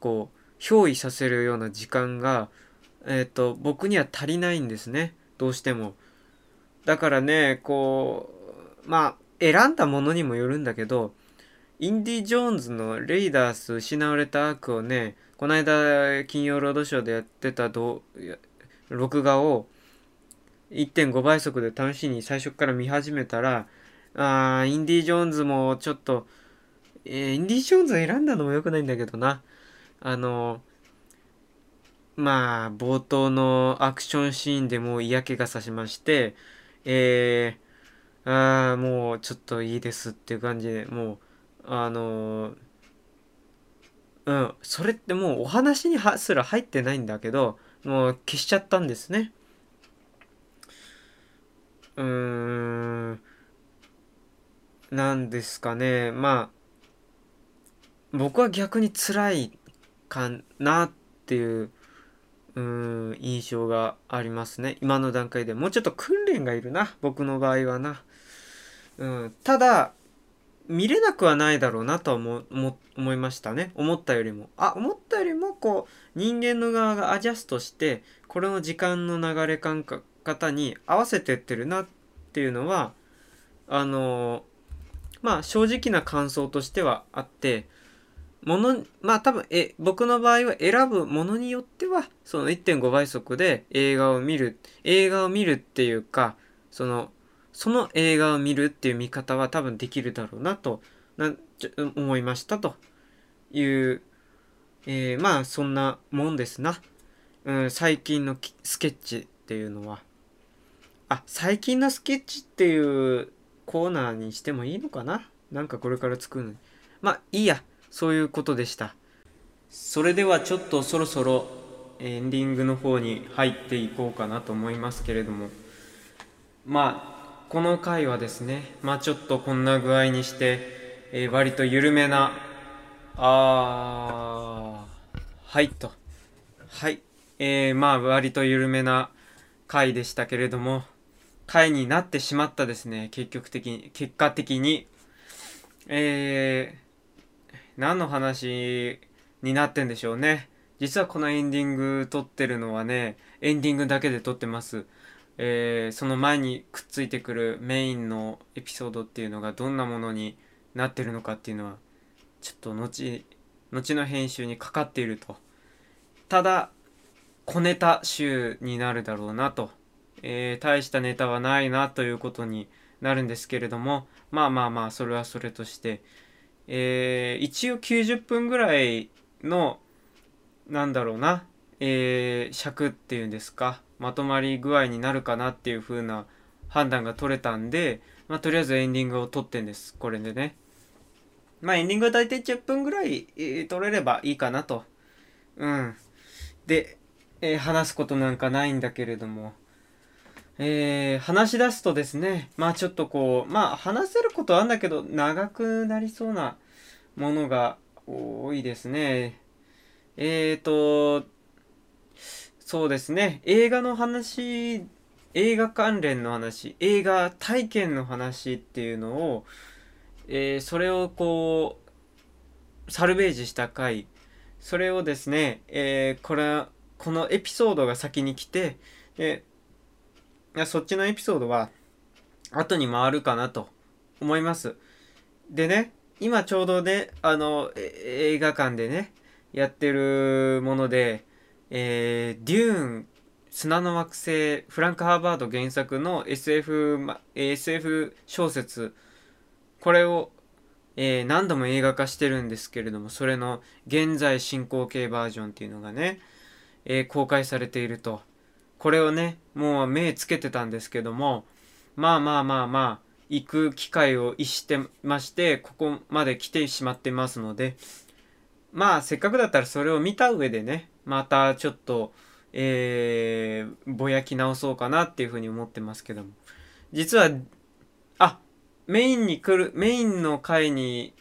こう憑依させるような時間がえっ、ー、と僕には足りないんですねどうしても。だからねこうまあ選んだものにもよるんだけどインディ・ジョーンズの「レイダース失われた悪」をねこの間金曜ロードショーでやってた録画を1.5倍速で試しに最初から見始めたらあインディ・ジョーンズもちょっと、えー、インディ・ジョーンズ選んだのも良くないんだけどな。あのまあ冒頭のアクションシーンでもう嫌気がさしましてえー、ああもうちょっといいですっていう感じでもうあのうん。それってもうお話にすら入ってないんだけどもう消しちゃったんですね。うーん。なんですかね。まあ僕は逆に辛いかなっていううん印象がありますね。今の段階でもうちょっと訓練がいるな僕の場合はな、うん、ただ見れなくはないだろうなとは思思いましたね。思ったよりも。あ思ったよりもこう人間の側がアジャストしてこれの時間の流れ感覚方に合わせてってるなっていうのはあのまあ正直な感想としてはあってものまあ多分え僕の場合は選ぶものによってはその1.5倍速で映画を見る映画を見るっていうかそのその映画を見るっていう見方は多分できるだろうなとな思いましたという、えー、まあそんなもんですな、うん、最近のスケッチっていうのはあ最近のスケッチっていうコーナーにしてもいいのかな？なんかこれから作るのに。まあいいや、そういうことでした。それではちょっとそろそろエンディングの方に入っていこうかなと思いますけれども。まあ、この回はですね、まあちょっとこんな具合にして、えー、割と緩めな、あー、はいと。はい。えー、まあ割と緩めな回でしたけれども、回になってしまったですね、結局的に、結果的に。えー、何の話になってんでしょうね。実はこのエンディング撮ってるのはね、エンディングだけで撮ってます。えー、その前にくっついてくるメインのエピソードっていうのがどんなものになってるのかっていうのはちょっと後後の編集にかかっていると。ただ小ネタ集になるだろうなと、えー、大したネタはないなということになるんですけれどもまあまあまあそれはそれとして、えー、一応90分ぐらいのなんだろうな、えー、尺っていうんですかまとまり具合になるかなっていう風な判断が取れたんで、まあ、とりあえずエンディングを撮ってんですこれでね。まあエンディングは大体10分ぐらい、えー、撮れればいいかなと。うん。で、えー、話すことなんかないんだけれども。えー、話し出すとですね、まあちょっとこう、まあ話せることはあんだけど、長くなりそうなものが多いですね。えーと、そうですね、映画の話、映画関連の話、映画体験の話っていうのを、えー、それをこう、サルベージした回、それをですね、えー、これ、このエピソードが先に来て、で、そっちのエピソードは後に回るかなと思います。でね、今ちょうどね、あの、映画館でね、やってるもので、えー、デューン、砂の惑星、フランク・ハーバード原作の SF、ま、SF 小説、これを、えー、何度も映画化してるんですけれども、それの現在進行形バージョンっていうのがね、えー、公開されていると。これをね、もう目つけてたんですけども、まあまあまあまあ、行く機会を逸してまして、ここまで来てしまってますので、まあせっかくだったらそれを見た上でね、またちょっと、えー、ぼやき直そうかなっていうふうに思ってますけども。実は、あ、メインに来る、メインの回に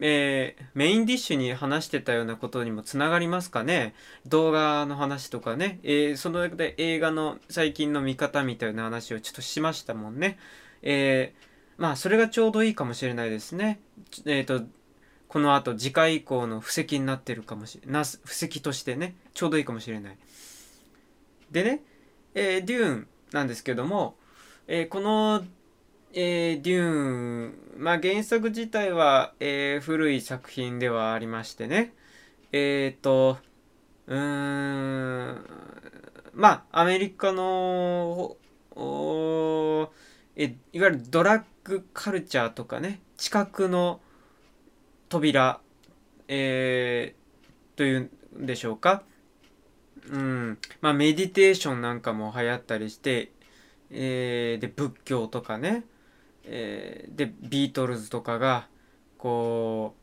えー、メインディッシュに話してたようなことにもつながりますかね動画の話とかね、えー、そので映画の最近の見方みたいな話をちょっとしましたもんね。えー、まあそれがちょうどいいかもしれないですね。えっ、と、この後次回以降の布石になってるかもしれない。布石としてね、ちょうどいいかもしれない。でね、えデューンなんですけども、えこのえー、デューン、まあ、原作自体は、え、古い作品ではありましてね、えっ、と、うーん、まあ、アメリカの、えいわゆるドラッグカルチャーとかね、知覚の扉、えー、というんでしょうか。うん、まあ、メディテーションなんかも流行ったりして、えー、で、仏教とかね、えー、でビートルズとかがこ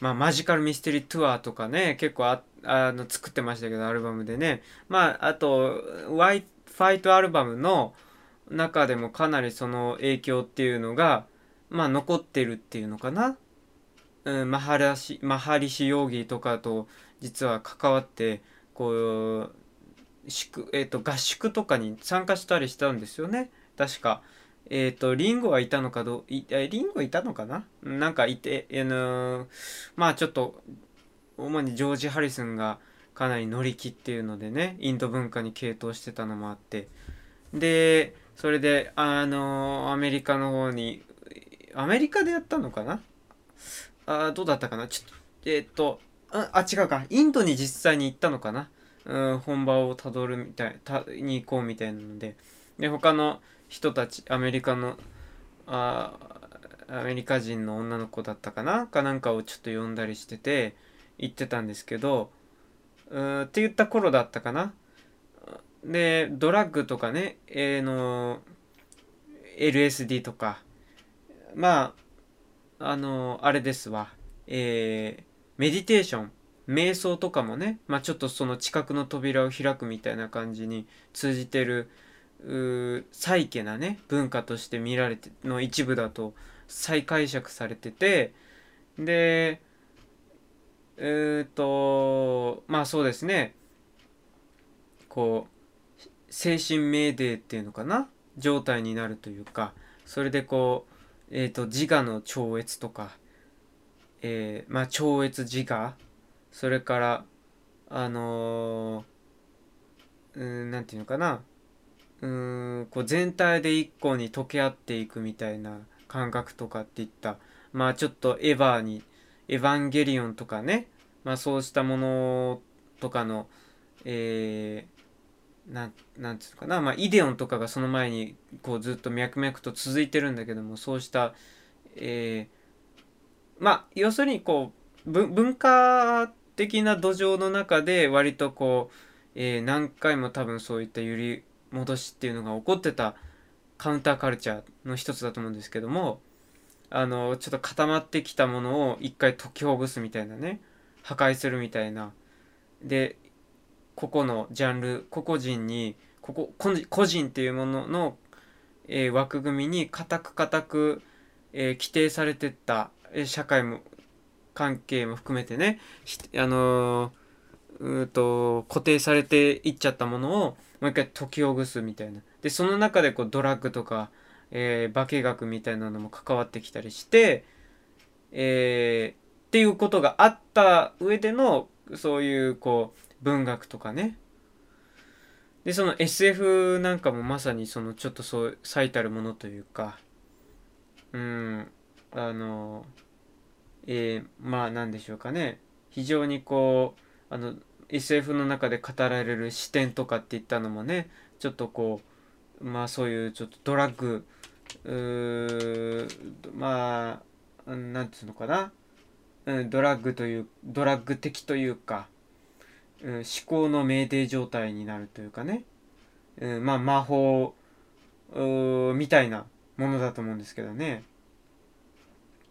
う、まあ、マジカルミステリーツアーとかね結構ああの作ってましたけどアルバムでね。まああとワイファイトアルバムの中でもかなりその影響っていうのがまあ残ってるっていうのかな、うん、マハラシマハリシヨーギーとかと実は関わってこう宿、えーと合宿とかに参加したりしたんですよね。確か。えっ、ー、と、リンゴはいたのかどう、いえ、リンゴいたのかな？なんかいて、あのー、まあちょっと、主にジョージ・ハリスンがかなり乗り気っていうのでね、インド文化に傾倒してたのもあって、で、それで、あのー、アメリカの方に、アメリカでやったのかな？あどうだったかな？ちょっと、えっ、と、あ、あ、違うか。インドに実際に行ったのかな？うん、本場をたどるみたい、た、に行こうみたいなので、で、他の、人たちアメリカのあアメリカ人の女の子だったかな？かなんかをちょっと呼んだりしてて言ってたんですけどうんって言った頃だったかな？でドラッグとかね、えー、の LSD とか。まああのあれですわ。えー、メディテーション瞑想とかもね、まあ、ちょっとその知覚の扉を開くみたいな感じに通じてる再家なね文化として見られての一部だと再解釈されててでえっ、とまあそうですね。こう精神命令っていうのかな？状態になるというかそれでこうえっ、ー、と自我の超越とか、えー、まあ超越自我。それからあのー、うんなんていうのかな。うんこう全体で一個に溶け合っていくみたいな感覚とかっていった。まあちょっとエヴァにエヴァンゲリオンとかね。まあそうしたものとかのえー、ななんつうのかな。まあイデオンとかがその前にこうずっと脈々と続いてるんだけどもそうしたえー、まあ要するにこう文化的な土壌の中で割とこう、えー、何回も多分そういった揺り戻しっていうのが起こってたカウンターカルチャーの一つだと思うんですけどもあのちょっと固まってきたものを一回解きほぐすみたいなね破壊するみたいな。で個々のジャンル個々人にここ個人っていうものの、えー、枠組みに固く固く、えー、規定されてった、社会も関係も含めてねあのー、うと固定されていっちゃったものをもう一回解きほぐすみたいな。でその中でこうドラッグとか、えー、化学みたいなのも関わってきたりして、えー、っていうことがあった上でのそういうこう文学とかね。でその SF なんかもまさにそのちょっとそう最たるものというか。うん。あのえー、まあ何でしょうかね。非常にこうあの SF の中で語られる視点とかっていったのもねちょっとこうまあそういうちょっとドラッグまあなんていうのかな、うん、ドラッグというドラッグ的というか、うん、思考の酩酊状態になるというかね、うん、まあ魔法みたいなものだと思うんですけどね。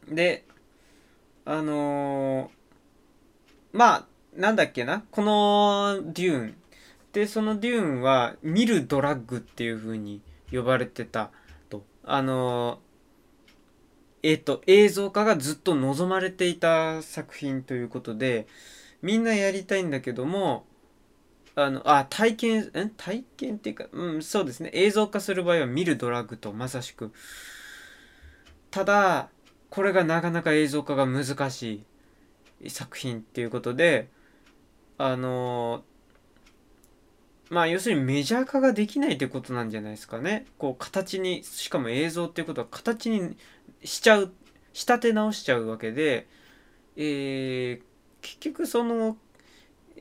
であのー、まあなんだっけなこのデューン。でそのデューンは見るドラッグっていう風に呼ばれてたと。あのえっ、ー、と映像化がずっと望まれていた作品ということでみんなやりたいんだけどもあのあ体験ん体験っていうかうんそうですね。映像化する場合は見るドラッグとまさしく。ただこれがなかなか映像化が難しい作品っていうことであのまあ要するにメジャー化ができないってことなんじゃないですかね。こう形にしかも映像っていうことは形にしちゃう仕立て直しちゃうわけで、えー、結局その、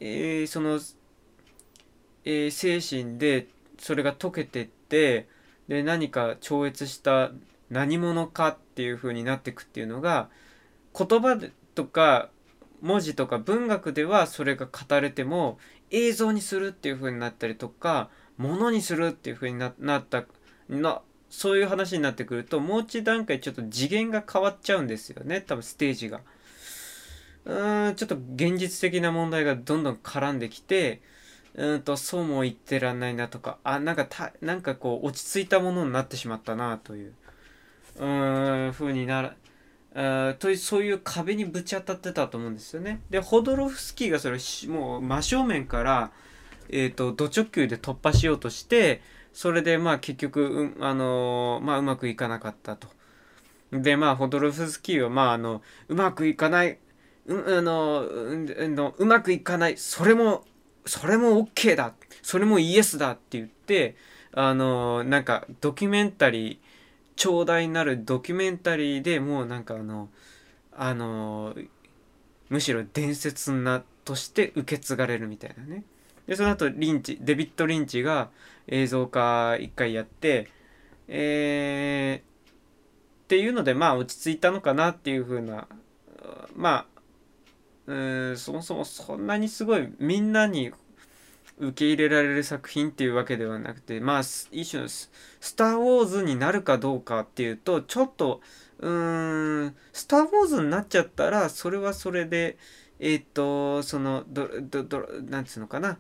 えー、その、えー、精神でそれが溶けてってで何か超越した何者かっていう風になっていくっていうのが言葉とか文字とか文学ではそれが語れても映像にするっていう風になったりとか物にするっていう風になったなそういう話になってくるともう一段階ちょっと次元が変わっちゃうんですよね多分ステージが。うーんちょっと現実的な問題がどんどん絡んできてうんとそうも言ってらんないなとかあなんかたなんかこう落ち着いたものになってしまったなといううーん風になるあというそういう壁にぶち当たってたと思うんですよね。でホドロフスキーがそれもう真正面から、えーと、ド直球で突破しようとしてそれでまあ結局う,、あのー、まあ、うまくいかなかったと。でまあホドロフスキーはまああのうまくいかないうあのううまくいかないそれもそれも OK だそれもイエスだって言ってあのなんかドキュメンタリー長大なるドキュメンタリーでもうなんかあのあのむしろ伝説なとして受け継がれるみたいなね。でその後リンチデビッド・リンチが映像化一回やってえー、っていうのでまあ落ち着いたのかなっていう風なまあうんそもそもそんなにすごいみんなに受け入れられる作品っていうわけではなくてまあ一種のスター・ウォーズになるかどうかっていうとちょっとうーんスター・ウォーズになっちゃったらそれはそれでえっ、ー、とそのどどどなんつうのかな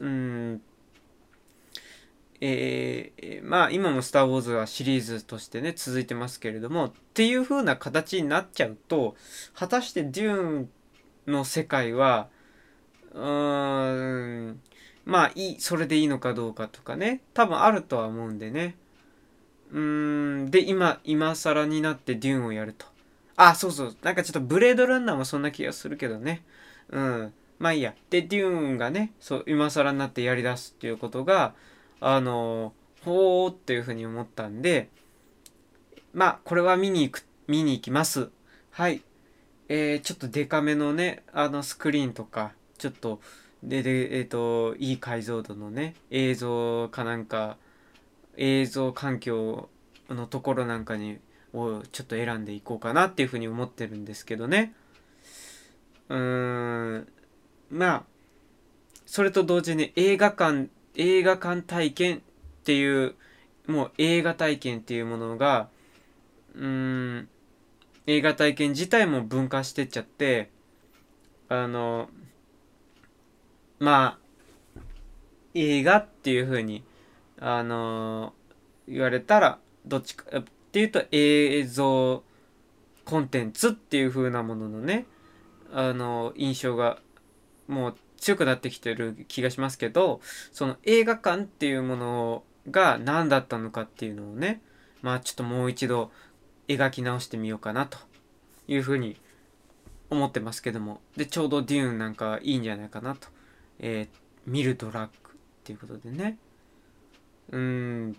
うんえー、まあ今も「スター・ウォーズ」はシリーズとしてね続いてますけれどもっていう風な形になっちゃうと果たしてデューンの世界はうーんまあいいそれでいいのかどうかとかね。多分あるとは思うんでね。うーんで今今更になってデューンをやると。あそうそう。なんかちょっとブレードランナーもそんな気がするけどね。うん。まあいいや。でデューンがねそう今更になってやりだすっていうことがあのほーっていうふうに思ったんで、まあ、これは見に行く、見に行きます。はい。えー、ちょっとデカめのね、あのスクリーンとか、ちょっと、で、で、えっ、ー、と、いい解像度のね、映像かなんか、映像環境のところなんかに、をちょっと選んでいこうかなっていうふうに思ってるんですけどね。うーん、まあ、それと同時に映画館、映画館体験っていう、もう映画体験っていうものが、うーん、映画体験自体も分化してっちゃって、あの、まあ、映画っていう風に、あの言われたら、どっちかっていうと映像コンテンツっていう風なもののね、あの印象がもう強くなってきてる気がしますけど、その映画館っていうものが何だったのかっていうのをね、まあちょっともう一度描き直してみようかなというふうに思ってますけども。で、ちょうどデューンなんかいいんじゃないかなと。えー、見るドラッグっていうことでね。うん。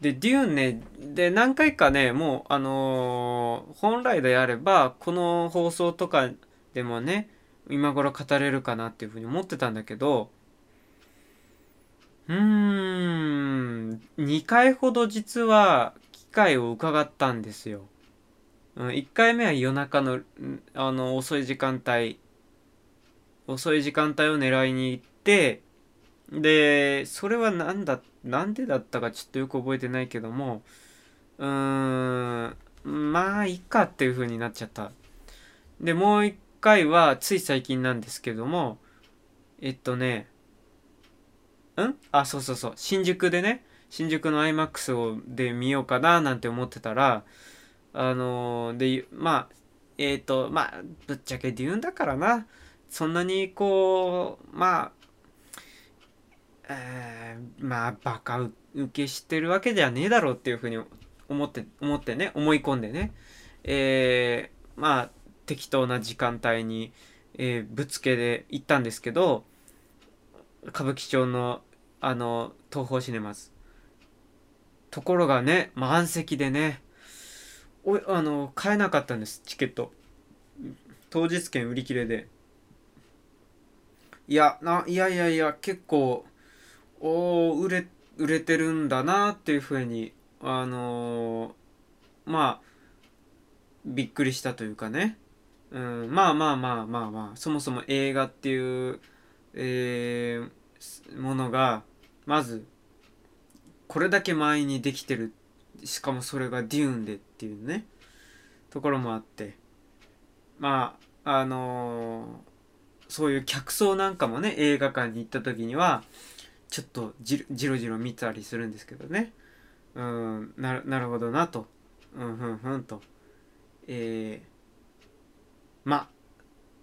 で、デューンね、で、何回かね、もう、あのー、本来であれば、この放送とかでもね、今頃語れるかなっていうふうに思ってたんだけど、うーん、2回ほど実は機会を伺ったんですよ。うん、1回目は夜中の、あの、遅い時間帯、遅い時間帯を狙いに行って、で、それはなんだ、なんでだったかちょっとよく覚えてないけども、うーん、まあ、いいかっていう風になっちゃった。で、もう一回はつい最近なんですけども、えっとね、ん？あ、そうそうそう。新宿でね、新宿の IMAX をで見ようかななんて思ってたら、あのー、で、まあ、えっ、ー、と、まあ、ぶっちゃけデューンだからな。そんなにこう、まあ、えー、まあ、バカ受けしてるわけではねえだろうっていうふうに思って、思ってね、思い込んでね。えー、まあ、適当な時間帯に、えー、ぶつけで行ったんですけど歌舞伎町のあの東宝シネマズ。ところがね満席でねおあの買えなかったんですチケット。当日券売り切れで。いやないやいやいや結構おお売れ売れてるんだなっていうふうにあのー、まあびっくりしたというかね。うん、まあまあまあまあまあそもそも映画っていう、えー、ものがまずこれだけ前にできてるしかもそれがデューンでっていうねところもあって。まああのー、そういう客層なんかもね映画館に行った時にはちょっとじじろじろ見たりするんですけどね。うんなるほどなと。うんふんふんと。えーま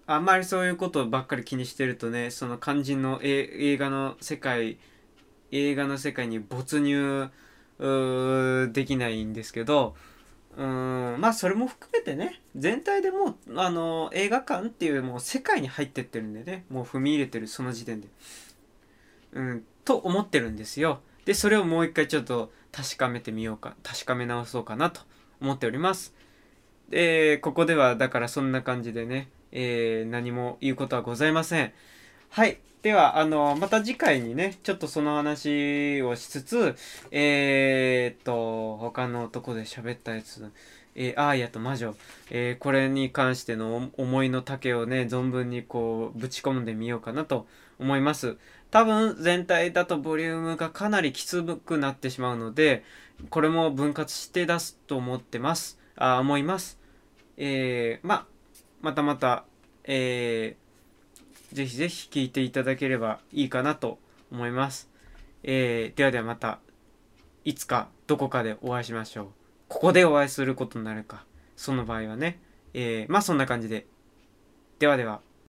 ああんまりそういうことばっかり気にしてるとねその肝心の映画の世界映画の世界に没入できないんですけどうんまあそれも含めてね全体でもうあの映画館っていうもう世界に入ってってるんでねもう踏み入れてるその時点でうんと思ってるんですよでそれをもう一回ちょっと確かめてみようか確かめ直そうかなと思っておりますえー、ここではだからそんな感じでね、えー、何も言うことはございません。はい。では、あの、また次回にね、ちょっとその話をしつつ、えー、っと、他のとこで喋ったやつ、えー、アーヤと魔女、えー、これに関しての思いの丈をね、存分にこう、ぶち込んでみようかなと思います。多分、全体だとボリュームがかなりきつくなってしまうので、これも分割して出すと思ってます。あ、思います。えー、ままたまた、えー、ぜひぜひ聞いていただければいいかなと思います。えー、ではではまた、いつかどこかでお会いしましょう。ここでお会いすることになるか。その場合はね。えー、まあそんな感じで。ではでは。